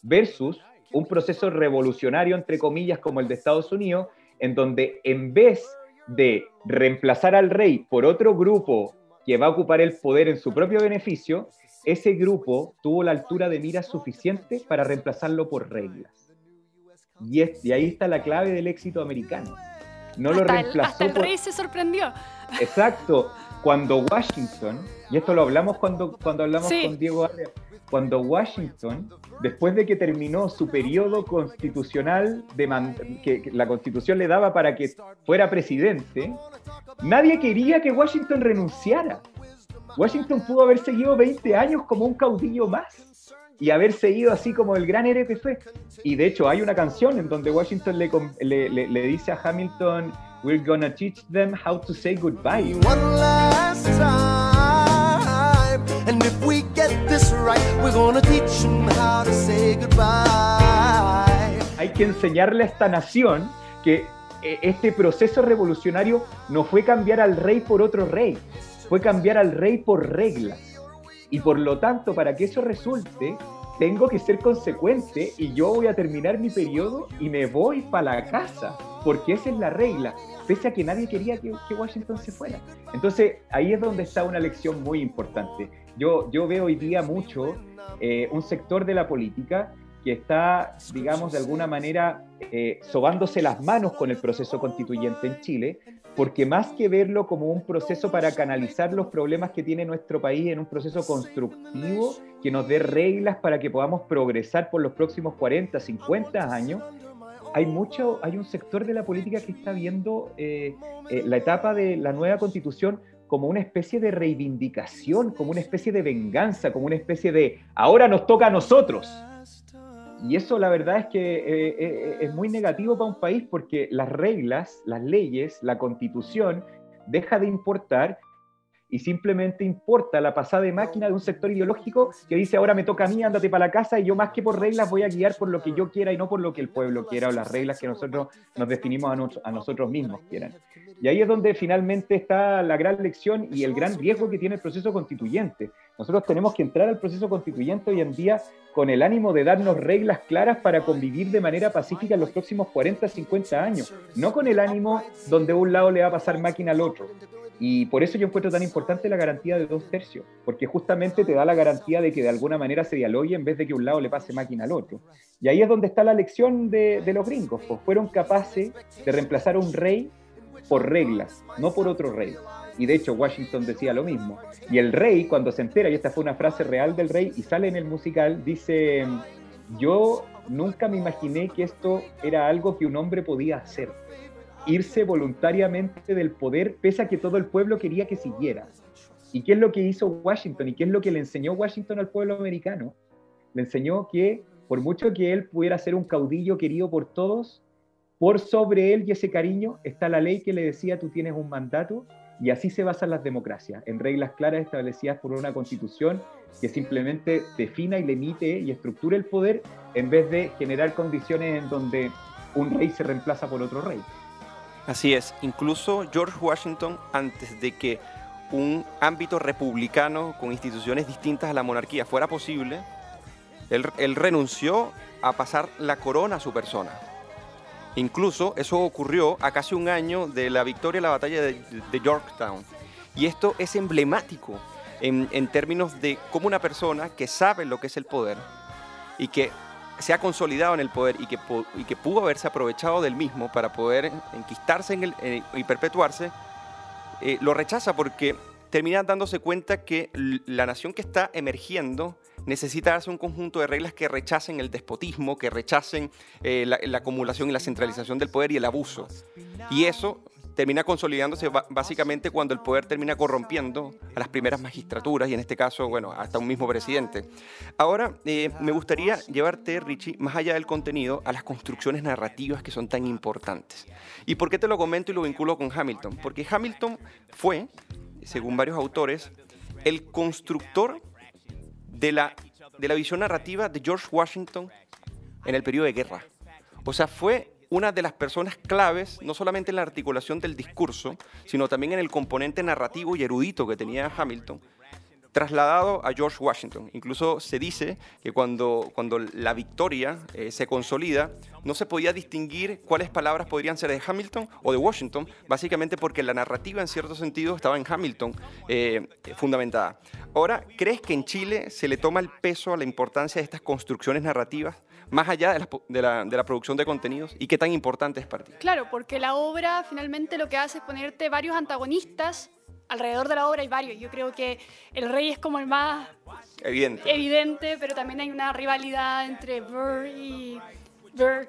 versus un proceso revolucionario, entre comillas, como el de Estados Unidos, en donde en vez de reemplazar al rey por otro grupo que va a ocupar el poder en su propio beneficio, ese grupo tuvo la altura de mira suficiente para reemplazarlo por reglas. Y, es- y ahí está la clave del éxito americano. No lo hasta, el, reemplazó hasta el por- rey se sorprendió. Exacto. Cuando Washington, y esto lo hablamos cuando, cuando hablamos Sí. con Diego Arrea, cuando Washington, después de que terminó su periodo constitucional, de que, que la constitución le daba para que fuera presidente, nadie quería que Washington renunciara. Washington pudo haber seguido 20 años como un caudillo más y haber seguido así como el gran héroe que fue. Y de hecho hay una canción en donde Washington le, le- le- le dice a Hamilton, We're gonna teach them how to say goodbye. One last time. And if we get this right, we're gonna teach them how to say goodbye. Hay que enseñarle a esta nación que eh, este proceso revolucionario no fue cambiar al rey por otro rey, fue cambiar al rey por reglas. Y por lo tanto, para que eso resulte, tengo que ser consecuente y yo voy a terminar mi periodo y me voy para la casa, porque esa es la regla, pese a que nadie quería que, Washington se fuera. Entonces, ahí es donde está una lección muy importante. Yo, yo veo hoy día mucho eh, un sector de la política que está, digamos, de alguna manera eh, sobándose las manos con el proceso constituyente en Chile, porque más que verlo como un proceso para canalizar los problemas que tiene nuestro país en un proceso constructivo que nos dé reglas para que podamos progresar por los próximos 40, 50 años, hay mucho, hay un sector de la política que está viendo eh, eh, la etapa de la nueva constitución como una especie de reivindicación, como una especie de venganza, como una especie de ahora nos toca a nosotros. Y eso la verdad es que eh, eh, es muy negativo para un país porque las reglas, las leyes, la constitución deja de importar y simplemente importa la pasada de máquina de un sector ideológico que dice ahora me toca a mí, ándate para la casa y yo más que por reglas voy a guiar por lo que yo quiera y no por lo que el pueblo quiera o las reglas que nosotros nos definimos a, a nosotros mismos quieran. Y ahí es donde finalmente está la gran lección y el gran riesgo que tiene el proceso constituyente. Nosotros tenemos que entrar al proceso constituyente hoy en día con el ánimo de darnos reglas claras para convivir de manera pacífica en los próximos 40, 50 años, no con el ánimo donde un lado le va a pasar máquina al otro. Y por eso yo encuentro tan importante la garantía de dos tercios, porque justamente te da la garantía de que de alguna manera se dialogue en vez de que un lado le pase máquina al otro. Y ahí es donde está la lección de, de los gringos, pues fueron capaces de reemplazar a un rey por reglas, no por otro rey. Y de hecho Washington decía lo mismo. Y el rey, cuando se entera, y esta fue una frase real del rey, y sale en el musical, dice, yo nunca me imaginé que esto era algo que un hombre podía hacer. Irse voluntariamente del poder, pese a que todo el pueblo quería que siguiera. ¿Y qué es lo que hizo Washington? ¿Y qué es lo que le enseñó Washington al pueblo americano? Le enseñó que por mucho que él pudiera ser un caudillo querido por todos, por sobre él y ese cariño está la ley que le decía tú tienes un mandato y así se basan las democracias, en reglas claras establecidas por una constitución que simplemente defina y limite y estructure el poder en vez de generar condiciones en donde un rey se reemplaza por otro rey. Así es, incluso George Washington, antes de que un ámbito republicano con instituciones distintas a la monarquía fuera posible, él, él renunció a pasar la corona a su persona. Incluso eso ocurrió a casi un año de la victoria en la batalla de, Yorktown. Y esto es emblemático en, términos de cómo una persona que sabe lo que es el poder y que se ha consolidado en el poder y que, pu- y que pudo haberse aprovechado del mismo para poder enquistarse en el, eh, y perpetuarse, eh, lo rechaza porque termina dándose cuenta que la nación que está emergiendo necesita darse un conjunto de reglas que rechacen el despotismo, que rechacen eh, la, la acumulación y la centralización del poder y el abuso. Y eso termina consolidándose básicamente cuando el poder termina corrompiendo a las primeras magistraturas y en este caso, bueno, hasta un mismo presidente. Ahora, eh, me gustaría llevarte, Richie, más allá del contenido, a las construcciones narrativas que son tan importantes. ¿Y por qué te lo comento y lo vinculo con Hamilton? Porque Hamilton fue, según varios autores, el constructor de la de la visión narrativa de George Washington en el periodo de guerra. O sea, fue una de las personas claves, no solamente en la articulación del discurso, sino también en el componente narrativo y erudito que tenía Hamilton, trasladado a George Washington. Incluso se dice que cuando, cuando la victoria eh, se consolida, no se podía distinguir cuáles palabras podrían ser de Hamilton o de Washington, básicamente porque la narrativa en cierto sentido estaba en Hamilton eh, fundamentada. Ahora, ¿crees que en Chile se le toma el peso a la importancia de estas construcciones narrativas más allá de la, de la- producción de contenidos? ¿Y qué tan importante es para? Claro, porque la obra finalmente lo que hace es ponerte varios antagonistas. Alrededor de la obra hay varios. Yo creo que el rey es como el más Evidente. evidente, pero también hay una rivalidad entre Burr y, Burr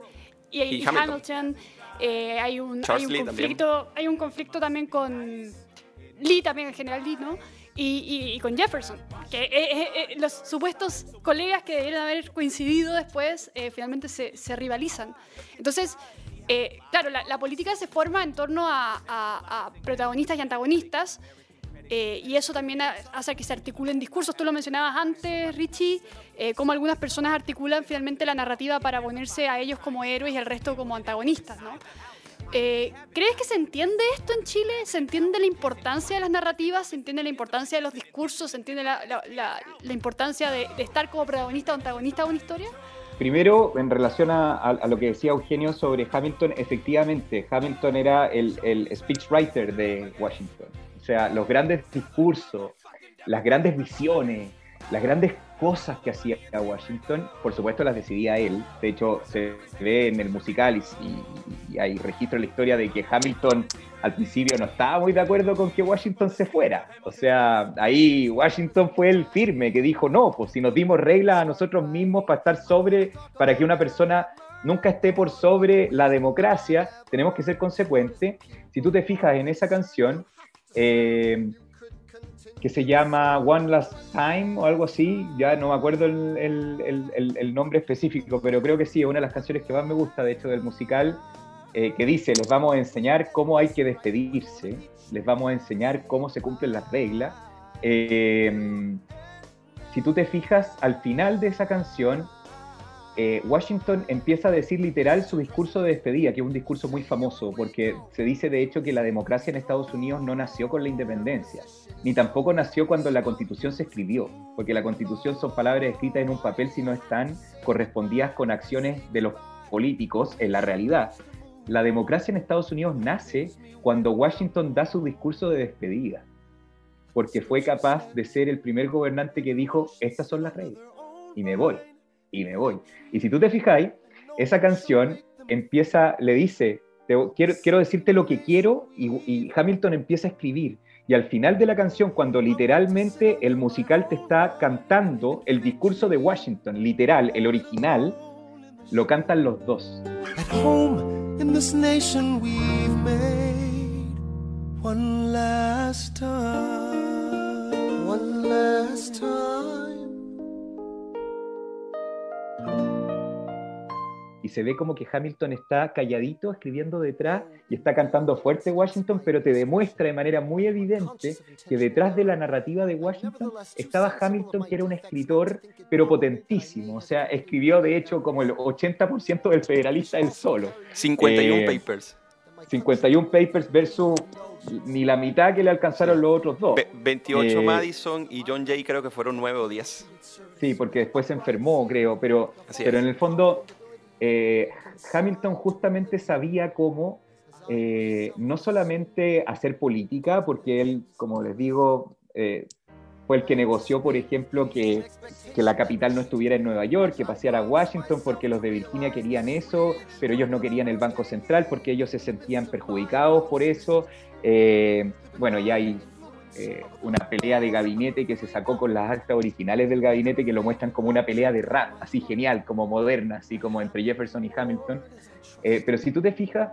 y, Y y Hamilton. Hamilton. Eh, hay, un, hay, un Lee también. conflicto, hay un conflicto también con Lee, también el general Lee, ¿no? Y, y- y con Jefferson, que eh, eh, eh, los supuestos colegas que debieron haber coincidido después eh, finalmente se, se rivalizan. Entonces, eh, claro, la, política se forma en torno a, protagonistas y antagonistas, eh, y eso también ha- hace que se articulen discursos. Tú lo mencionabas antes, Richie, eh, cómo algunas personas articulan finalmente la narrativa para ponerse a ellos como héroes y al resto como antagonistas, ¿no? Eh, ¿Crees que se entiende esto en Chile? ¿Se entiende la importancia de las narrativas? ¿Se entiende la importancia de los discursos? ¿Se entiende la importancia de, de estar como protagonista o antagonista de una historia? Primero, en relación a, lo que decía Eugenio sobre Hamilton, efectivamente, Hamilton era el, el speechwriter de Washington. O sea, los grandes discursos, las grandes visiones, las grandes cosas que hacía Washington, por supuesto las decidía él. De hecho, se ve en el musical y, y- hay registro en la historia de que Hamilton al principio no estaba muy de acuerdo con que Washington se fuera. O sea, ahí Washington fue el firme que dijo, no, pues si nos dimos reglas a nosotros mismos para estar sobre, para que una persona nunca esté por sobre la democracia, tenemos que ser consecuentes. Si tú te fijas en esa canción, eh, que se llama One Last Time o algo así, ya no me acuerdo el, el- nombre específico, pero creo que sí, es una de las canciones que más me gusta, de hecho, del musical, eh, que dice, les vamos a enseñar cómo hay que despedirse, les vamos a enseñar cómo se cumplen las reglas. Eh, si tú te fijas, al final de esa canción, eh, Washington empieza a decir literal su discurso de despedida, que es un discurso muy famoso, porque se dice de hecho que la democracia en Estados Unidos no nació con la independencia, ni tampoco nació cuando la constitución se escribió, porque la constitución son palabras escritas en un papel si no están correspondidas con acciones de los políticos en la realidad. La democracia en Estados Unidos nace cuando Washington da su discurso de despedida, porque fue capaz de ser el primer gobernante que dijo, estas son las reglas, y me voy, y me voy. Y si tú te fijáis, esa canción empieza, le dice, te- quiero, quiero decirte lo que quiero, y, y Hamilton empieza a escribir. Y al final de la canción, cuando literalmente el musical te está cantando el discurso de Washington, literal, el original, lo cantan los dos. At home in this nation we've made one last time. One last time. Y se ve como que Hamilton está calladito escribiendo detrás y está cantando fuerte Washington, pero te demuestra de manera muy evidente que detrás de la narrativa de Washington estaba Hamilton, que era un escritor, pero potentísimo. O sea, escribió de hecho como el 80% del Federalista él solo. 51 Eh, papers. 51 papers versus ni la mitad que le alcanzaron los otros dos. Ve- 28 Eh, Madison y John Jay creo que fueron 9 o 10. Sí, porque después se enfermó, creo, pero, Así pero es. en el fondo eh, Hamilton justamente sabía cómo eh, no solamente hacer política, porque él, como les digo, eh, fue el que negoció, por ejemplo, que, que la capital no estuviera en Nueva York, que paseara a Washington, porque los de Virginia querían eso, pero ellos no querían el Banco Central porque ellos se sentían perjudicados por eso. Eh, bueno, ya hay eh, una pelea de gabinete que se sacó con las actas originales del gabinete que lo muestran como una pelea de rap, así genial, como moderna, así como entre Jefferson y Hamilton. Eh, pero si tú te fijas,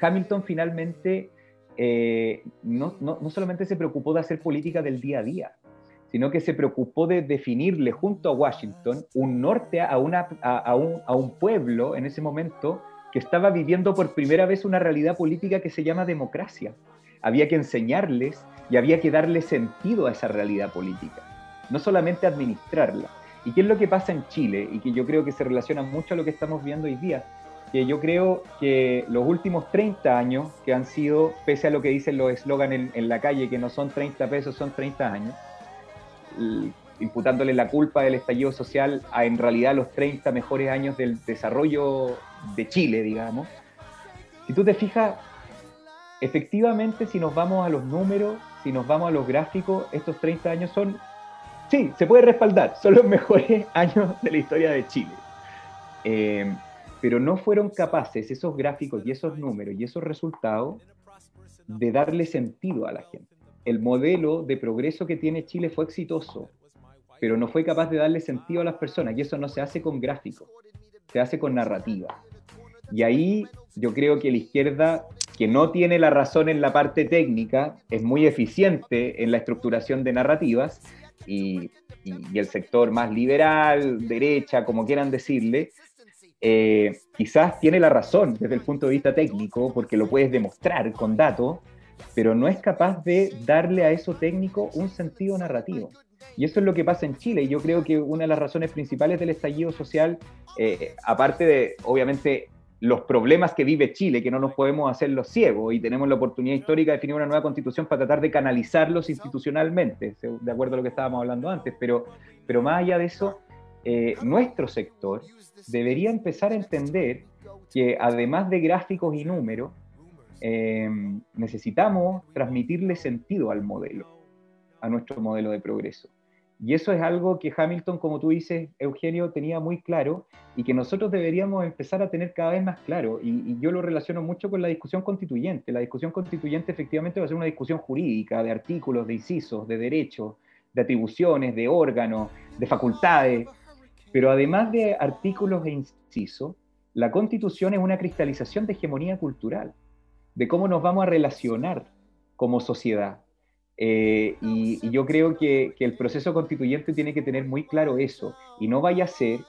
Hamilton finalmente eh, no, no, no solamente se preocupó de hacer política del día a día, sino que se preocupó de definirle junto a Washington un norte a, una, a, un, a un pueblo en ese momento que estaba viviendo por primera vez una realidad política que se llama democracia. Había que enseñarles y había que darle sentido a esa realidad política, no solamente administrarla. ¿Y qué es lo que pasa en Chile? Y que yo creo que se relaciona mucho a lo que estamos viendo hoy día. Que yo creo que los últimos 30 años, que han sido, pese a lo que dicen los eslogans en, la calle, que no son 30 pesos, son 30 años, imputándole la culpa del estallido social a en realidad los 30 mejores años del desarrollo de Chile, digamos. Si tú te fijas, efectivamente, si nos vamos a los números, si nos vamos a los gráficos, estos 30 años son, sí, se puede respaldar, son los mejores años de la historia de Chile. Eh, pero no fueron capaces esos gráficos y esos números y esos resultados de darle sentido a la gente. El modelo de progreso que tiene Chile fue exitoso, pero no fue capaz de darle sentido a las personas y eso no se hace con gráficos, se hace con narrativa. Y ahí yo creo que la izquierda, que no tiene la razón en la parte técnica, es muy eficiente en la estructuración de narrativas y, y- el sector más liberal, derecha, como quieran decirle, eh, quizás tiene la razón desde el punto de vista técnico, porque lo puedes demostrar con datos, pero no es capaz de darle a eso técnico un sentido narrativo. Y eso es lo que pasa en Chile. Y yo creo que una de las razones principales del estallido social, eh, aparte de, obviamente, los problemas que vive Chile, que no nos podemos hacer los ciegos, y tenemos la oportunidad histórica de definir una nueva constitución para tratar de canalizarlos institucionalmente, de acuerdo a lo que estábamos hablando antes. Pero, pero más allá de eso, eh, nuestro sector debería empezar a entender que además de gráficos y números, eh, necesitamos transmitirle sentido al modelo, a nuestro modelo de progreso. Y eso es algo que Hamilton, como tú dices, Eugenio, tenía muy claro y que nosotros deberíamos empezar a tener cada vez más claro. Y, y yo lo relaciono mucho con la discusión constituyente. La discusión constituyente efectivamente va a ser una discusión jurídica, de artículos, de incisos, de derechos, de atribuciones, de órganos, de facultades. Pero además de artículos e incisos, la constitución es una cristalización de hegemonía cultural, de cómo nos vamos a relacionar como sociedad. Eh, y, yo creo que, el proceso constituyente tiene que tener muy claro eso, y no vaya a ser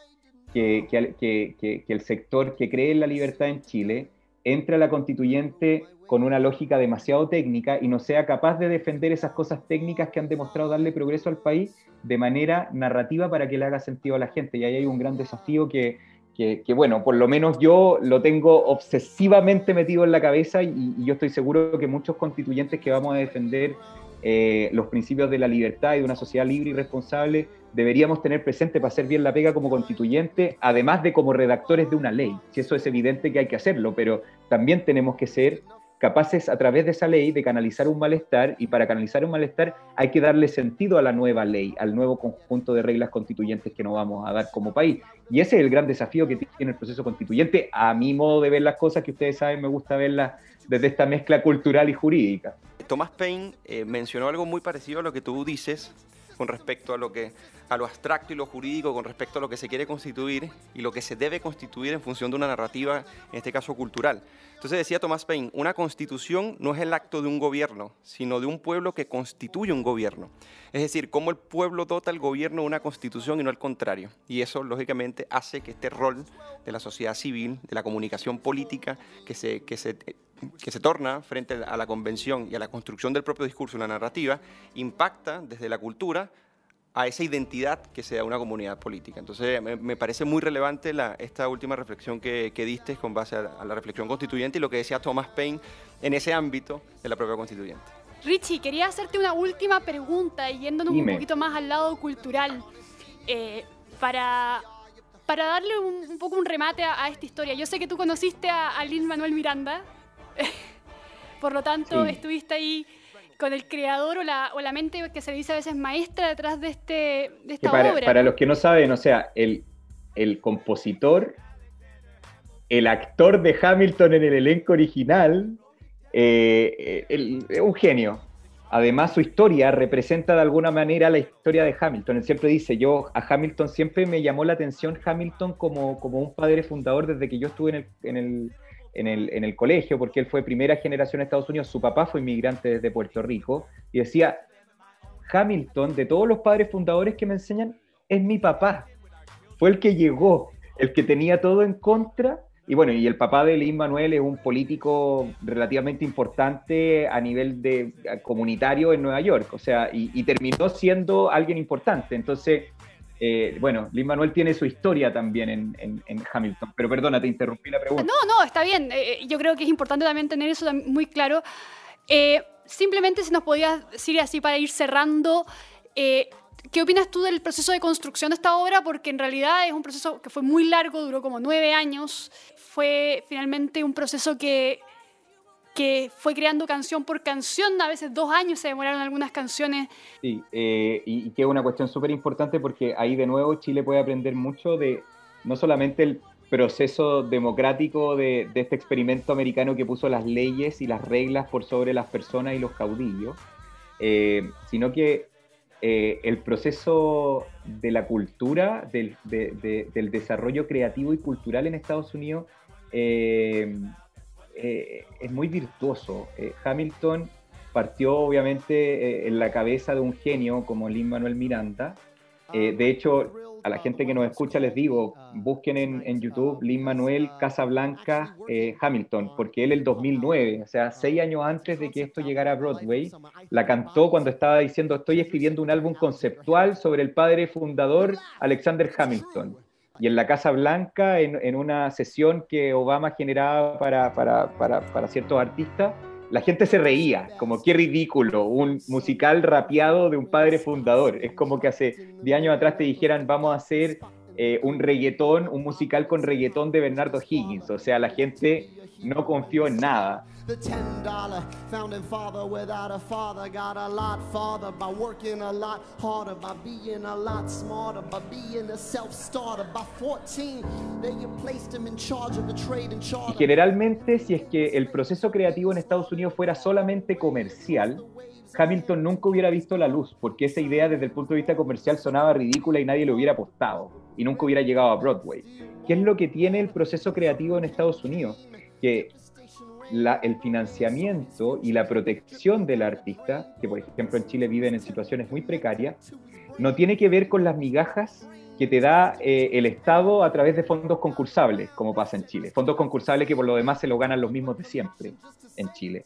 que- que el sector que cree en la libertad en Chile entre a la constituyente con una lógica demasiado técnica y no sea capaz de defender esas cosas técnicas que han demostrado darle progreso al país de manera narrativa para que le haga sentido a la gente. Y ahí hay un gran desafío que, que, bueno, por lo menos yo lo tengo obsesivamente metido en la cabeza y, y yo estoy seguro que muchos constituyentes que vamos a defender eh, los principios de la libertad y de una sociedad libre y responsable deberíamos tener presente para hacer bien la pega como constituyente, además de como redactores de una ley. Si eso es evidente que hay que hacerlo, pero también tenemos que ser capaces a través de esa ley de canalizar un malestar y para canalizar un malestar hay que darle sentido a la nueva ley, al nuevo conjunto de reglas constituyentes que nos vamos a dar como país. Y ese es el gran desafío que tiene el proceso constituyente. A mi modo de ver las cosas, que ustedes saben, me gusta verlas desde esta mezcla cultural y jurídica. Thomas Paine eh, mencionó algo muy parecido a lo que tú dices con respecto a lo que a lo abstracto y lo jurídico, con respecto a lo que se quiere constituir y lo que se debe constituir en función de una narrativa, en este caso cultural. Entonces decía Thomas Paine, una constitución no es el acto de un gobierno, sino de un pueblo que constituye un gobierno. Es decir, cómo el pueblo dota al gobierno de una constitución y no al contrario. Y eso, lógicamente, hace que este rol de la sociedad civil, de la comunicación política, que se, que se que se torna frente a la convención y a la construcción del propio discurso, una narrativa, impacta desde la cultura a esa identidad que se da a una comunidad política. Entonces, me, me parece muy relevante la, esta última reflexión que, que diste con base a, a la reflexión constituyente y lo que decía Thomas Paine en ese ámbito de la propia constituyente. Richie, quería hacerte una última pregunta y yéndonos Dime. un poquito más al lado cultural, eh, para, para darle un, un poco un remate a, a esta historia. Yo sé que tú conociste a, a Lin Manuel Miranda, por lo tanto Sí. estuviste ahí con el creador o la, o la mente que se dice a veces maestra detrás de, este, de esta para, obra. para los que no saben, o sea, el, el compositor, el actor de Hamilton en el elenco original, eh, el- un genio. Además, su historia representa de alguna manera la historia de Hamilton. Él siempre dice, yo a Hamilton siempre me llamó la atención Hamilton como, como un padre fundador desde que yo estuve en el, en el, en el, en el colegio, porque él fue primera generación de Estados Unidos, su papá fue inmigrante desde Puerto Rico, y decía, Hamilton, de todos los padres fundadores que me enseñan, es mi papá. Fue el que llegó, el que tenía todo en contra. Y bueno, y el papá de Lin Manuel es un político relativamente importante a nivel de comunitario en Nueva York, o sea, y, y terminó siendo alguien importante. Entonces, Eh, bueno, Lin Manuel tiene su historia también en, Hamilton, pero perdona, te interrumpí la pregunta. No, no, está bien. Eh, yo creo que es importante también tener eso muy claro. Eh, simplemente si nos podías decir así para ir cerrando, eh, ¿qué opinas tú del proceso de construcción de esta obra? Porque en realidad es un proceso que fue muy largo, duró como nueve años. Fue finalmente un proceso que, que fue creando canción por canción. A veces dos años se demoraron algunas canciones. Sí, eh, y, que es una cuestión súper importante porque ahí de nuevo Chile puede aprender mucho de no solamente el proceso democrático de, este experimento americano que puso las leyes y las reglas por sobre las personas y los caudillos, eh, sino que eh, el proceso de la cultura, del, de- de- del desarrollo creativo y cultural en Estados Unidos eh, es muy virtuoso. Eh, Hamilton partió obviamente eh, en la cabeza de un genio como Lin Manuel Miranda. De hecho, a la gente que nos escucha les digo, busquen en, en YouTube Lin Manuel Casablanca Hamilton, porque él el 2009, o sea, seis años antes de que esto llegara a Broadway, la cantó cuando estaba diciendo estoy escribiendo un álbum conceptual sobre el padre fundador Alexander Hamilton. Y en la Casa Blanca, en, una sesión que Obama generaba para ciertos artistas, la gente se reía, como qué ridículo, un musical rapeado de un padre fundador. Es como que hace 10 años atrás te dijeran, vamos a hacer eh, un reggaetón, un musical con reggaetón de Bernardo Higgins. O sea, la gente no confió en nada. The ten dollar founding father without a father got a lot farther by working a lot harder, by being a lot smarter, by being a self-starter. By 14, they placed him in charge of the trade and Y charter. generalmente, si es que el proceso creativo en Estados Unidos fuera solamente comercial, Hamilton nunca hubiera visto la luz, porque esa idea desde el punto de vista comercial sonaba ridícula y nadie le hubiera apostado, y nunca hubiera llegado a Broadway. ¿Qué es lo que tiene el proceso creativo en Estados Unidos? Que la- el financiamiento y la protección del artista, que por ejemplo en Chile viven en situaciones muy precarias, no tiene que ver con las migajas que te da eh, el Estado a través de fondos concursables, como pasa en Chile. Fondos concursables que por lo demás se lo ganan los mismos de siempre en Chile.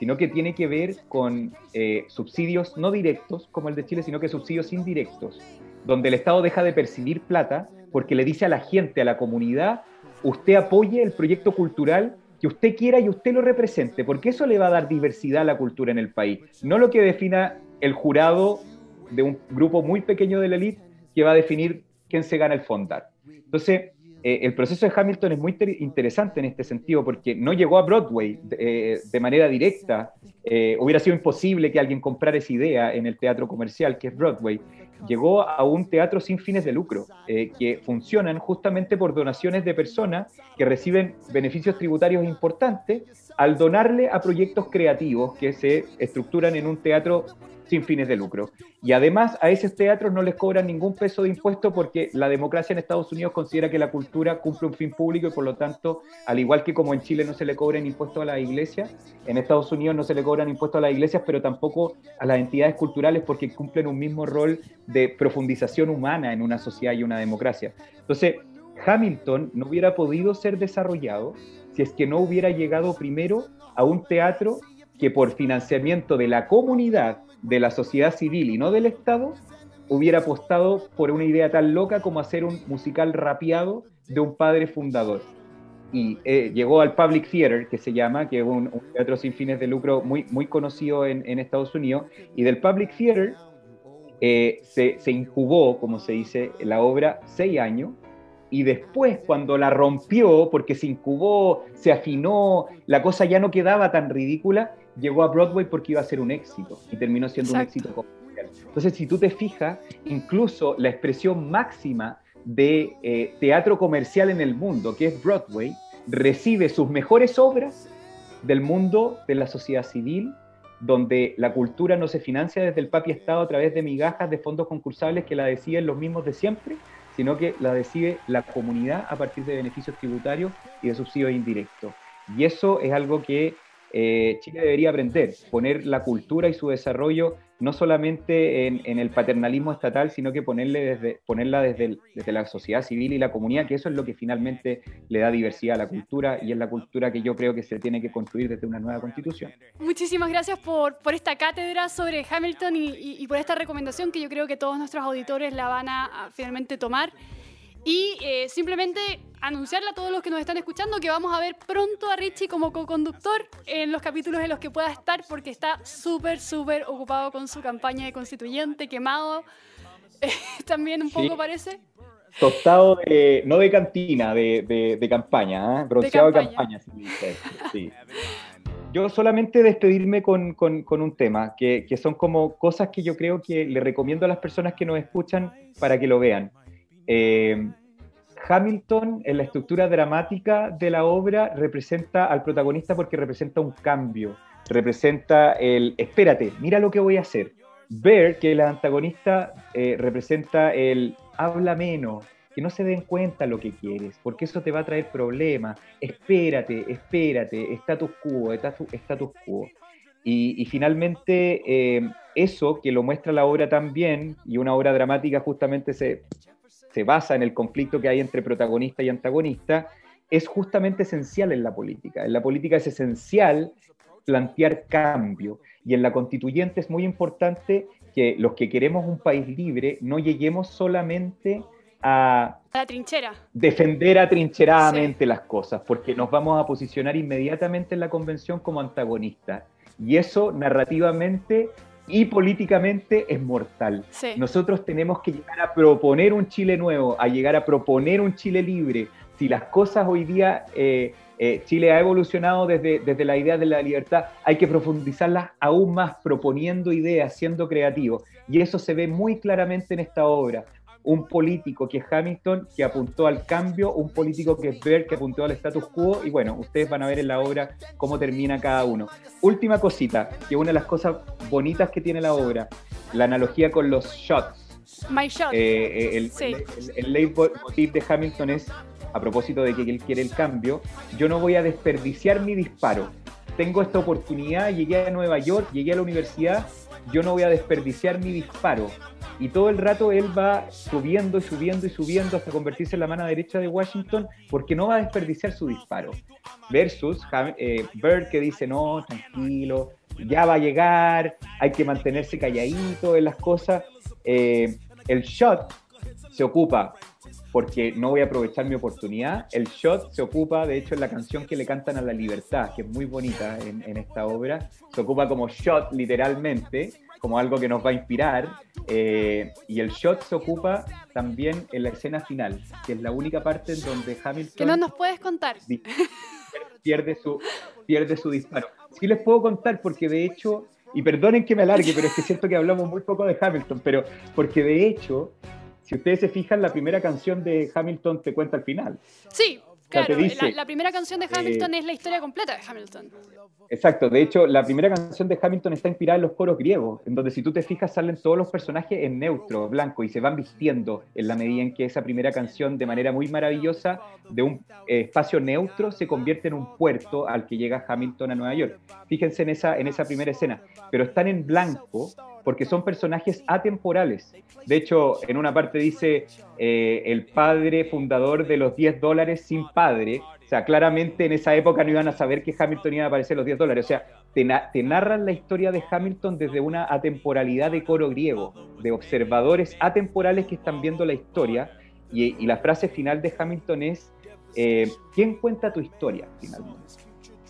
Sino que tiene que ver con eh, subsidios no directos, como el de Chile, sino que subsidios indirectos, donde el Estado deja de percibir plata porque le dice a la gente, a la comunidad, usted apoye el proyecto cultural que usted quiera y usted lo represente, porque eso le va a dar diversidad a la cultura en el país, no lo que defina el jurado de un grupo muy pequeño de la élite que va a definir quién se gana el fondar. Entonces, eh, el proceso de Hamilton es muy ter- interesante en este sentido porque no llegó a Broadway eh, de manera directa. Eh, hubiera sido imposible que alguien comprara esa idea en el teatro comercial que es Broadway. Llegó a un teatro sin fines de lucro, eh, que funcionan justamente por donaciones de personas que reciben beneficios tributarios importantes al donarle a proyectos creativos que se estructuran en un teatro sin fines de lucro. Y además a esos teatros no les cobran ningún peso de impuesto porque la democracia en Estados Unidos considera que la cultura cumple un fin público y por lo tanto, al igual que como en Chile no se le cobran impuestos a las iglesias, en Estados Unidos no se le cobran impuestos a las iglesias, pero tampoco a las entidades culturales porque cumplen un mismo rol de profundización humana en una sociedad y una democracia. Entonces, Hamilton no hubiera podido ser desarrollado si es que no hubiera llegado primero a un teatro que por financiamiento de la comunidad, de la sociedad civil y no del Estado, hubiera apostado por una idea tan loca como hacer un musical rapeado de un padre fundador. Y eh, llegó al Public Theater, que se llama, que es un, teatro sin fines de lucro muy, muy conocido en, en Estados Unidos, y del Public Theater eh, se, se incubó, como se dice, la obra seis años, y después cuando la rompió, porque se incubó, se afinó, la cosa ya no quedaba tan ridícula, llegó a Broadway porque iba a ser un éxito y terminó siendo un Exacto. éxito comercial. Entonces, si tú te fijas, incluso la expresión máxima de eh, teatro comercial en el mundo, que es Broadway, recibe sus mejores obras del mundo de la sociedad civil, donde la cultura no se financia desde el papi Estado a través de migajas de fondos concursables que la deciden los mismos de siempre, sino que la decide la comunidad a partir de beneficios tributarios y de subsidios indirectos. Y eso es algo que eh, Chile debería aprender, poner la cultura y su desarrollo no solamente en, el paternalismo estatal, sino que ponerle desde, ponerla desde, la sociedad civil y la comunidad, que eso es lo que finalmente le da diversidad a la cultura y es la cultura que yo creo que se tiene que construir desde una nueva constitución. Muchísimas gracias por, esta cátedra sobre Hamilton y, por esta recomendación que yo creo que todos nuestros auditores la van a finalmente tomar. Y eh, simplemente anunciarle a todos los que nos están escuchando que vamos a ver pronto a Richie como co-conductor en los capítulos en los que pueda estar porque está súper, súper ocupado con su campaña de constituyente, quemado. También un Sí. poco parece. Tostado de, no de cantina, de, de- de campaña, ¿ah? bronceado de campaña. campaña. se dice, sí. Yo solamente despedirme con, con- con un tema, que, que son como cosas que yo creo que le recomiendo a las personas que nos escuchan para que lo vean. Eh, Hamilton, en la estructura dramática de la obra, representa al protagonista porque representa un cambio, representa el, espérate, mira lo que voy a hacer. Bear, que el antagonista, eh, representa el habla menos, que no se den cuenta lo que quieres, porque eso te va a traer problemas. Espérate, espérate, status quo, status, status quo. Y, y finalmente, eh, eso que lo muestra la obra también, y una obra dramática justamente se, se basa en el conflicto que hay entre protagonista y antagonista, es justamente esencial en la política. En la política es esencial plantear cambio. Y en la constituyente es muy importante que los que queremos un país libre no lleguemos solamente a la trinchera. defender atrincheradamente las cosas, porque nos vamos a posicionar inmediatamente en la convención como antagonistas. Y eso narrativamente y políticamente es mortal. Sí. Nosotros tenemos que llegar a proponer un Chile nuevo, a llegar a proponer un Chile libre. Si las cosas hoy día, eh, eh, Chile ha evolucionado desde, desde la idea de la libertad, hay que profundizarlas aún más, proponiendo ideas, siendo creativos. Y eso se ve muy claramente en esta obra. Un político que es Hamilton, que apuntó al cambio, un político que es Baird, que apuntó al status quo, y bueno, ustedes van a ver en la obra cómo termina cada uno. Última cosita, que una de las cosas bonitas que tiene la obra, la analogía con los shots. My shot. Eh, eh, el, Sí. el, el- el leitmotiv de Hamilton es, a propósito de que él quiere el cambio, yo no voy a desperdiciar mi disparo. Tengo esta oportunidad, llegué a Nueva York, llegué a la universidad, yo no voy a desperdiciar mi disparo. Y todo el rato él va subiendo y subiendo y subiendo hasta convertirse en la mano derecha de Washington porque no va a desperdiciar su disparo. Versus eh, Bird que dice, no, tranquilo, ya va a llegar, hay que mantenerse calladito en las cosas. Eh, el shot se ocupa porque no voy a aprovechar mi oportunidad. El shot se ocupa, de hecho, en la canción que le cantan a la libertad, que es muy bonita en, en esta obra. Se ocupa como shot literalmente, como algo que nos va a inspirar. eh, y el shot se ocupa también en la escena final, que es la única parte en donde Hamilton que no nos puedes contar. pierde su, pierde su disparo. Sí les puedo contar porque de hecho, y perdonen que me alargue, pero es que siento que hablamos muy poco de Hamilton, pero porque de hecho, si ustedes se fijan, la primera canción de Hamilton te cuenta al final. Sí, claro. dice, la, la primera canción de Hamilton es la historia completa de Hamilton. Exacto, de hecho, la primera canción de Hamilton está inspirada en los coros griegos, en donde si tú te fijas salen todos los personajes en neutro, blanco, y se van vistiendo en la medida en que esa primera canción, de manera muy maravillosa, de un eh, espacio neutro, se convierte en un puerto al que llega Hamilton a Nueva York. Fíjense en esa, en esa primera escena, pero están en blanco porque son personajes atemporales. De hecho, en una parte dice eh, el padre fundador de los 10 dólares sin padre. O sea, claramente en esa época no iban a saber que Hamilton iba a aparecer los 10 dólares. O sea, te, na- te narran la historia de Hamilton desde una atemporalidad de coro griego, de observadores atemporales que están viendo la historia. Y, y la frase final de Hamilton es, eh, ¿quién cuenta tu historia finalmente?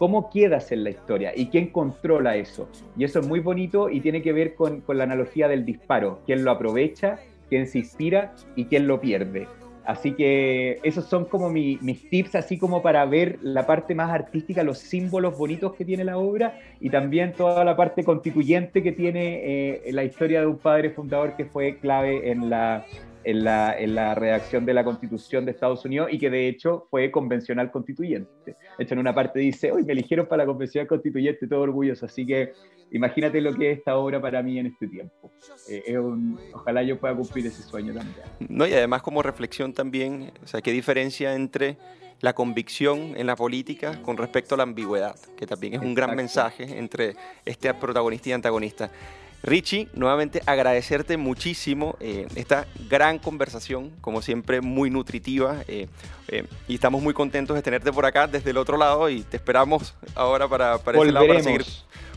¿Cómo quedas en la historia? ¿Y quién controla eso? Y eso es muy bonito y tiene que ver con, con la analogía del disparo. ¿Quién lo aprovecha? ¿Quién se inspira? ¿Y quién lo pierde? Así que esos son como mi- mis tips, así como para ver la parte más artística, los símbolos bonitos que tiene la obra y también toda la parte constituyente que tiene eh, la historia de un padre fundador que fue clave en la, en, la, en la redacción de la constitución de Estados Unidos y que de hecho fue convencional constituyente. De hecho, en una parte dice, hoy me eligieron para la convencional constituyente, todo orgulloso. Así que imagínate lo que es esta obra para mí en este tiempo. Eh, es un- ojalá yo pueda cumplir ese sueño también. No, y además como reflexión también, o sea, qué diferencia entre la convicción en la política con respecto a la ambigüedad, que también es un gran Exacto. mensaje entre este protagonista y antagonista. Richie, nuevamente agradecerte muchísimo eh, esta gran conversación, como siempre muy nutritiva, eh, eh, y estamos muy contentos de tenerte por acá desde el otro lado y te esperamos ahora para, para, ese lado, para seguir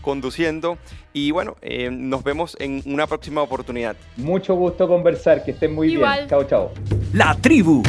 conduciendo. Y bueno, eh, nos vemos en una próxima oportunidad. Mucho gusto conversar, que estén muy Igual. bien. Chao, chao. La tribu,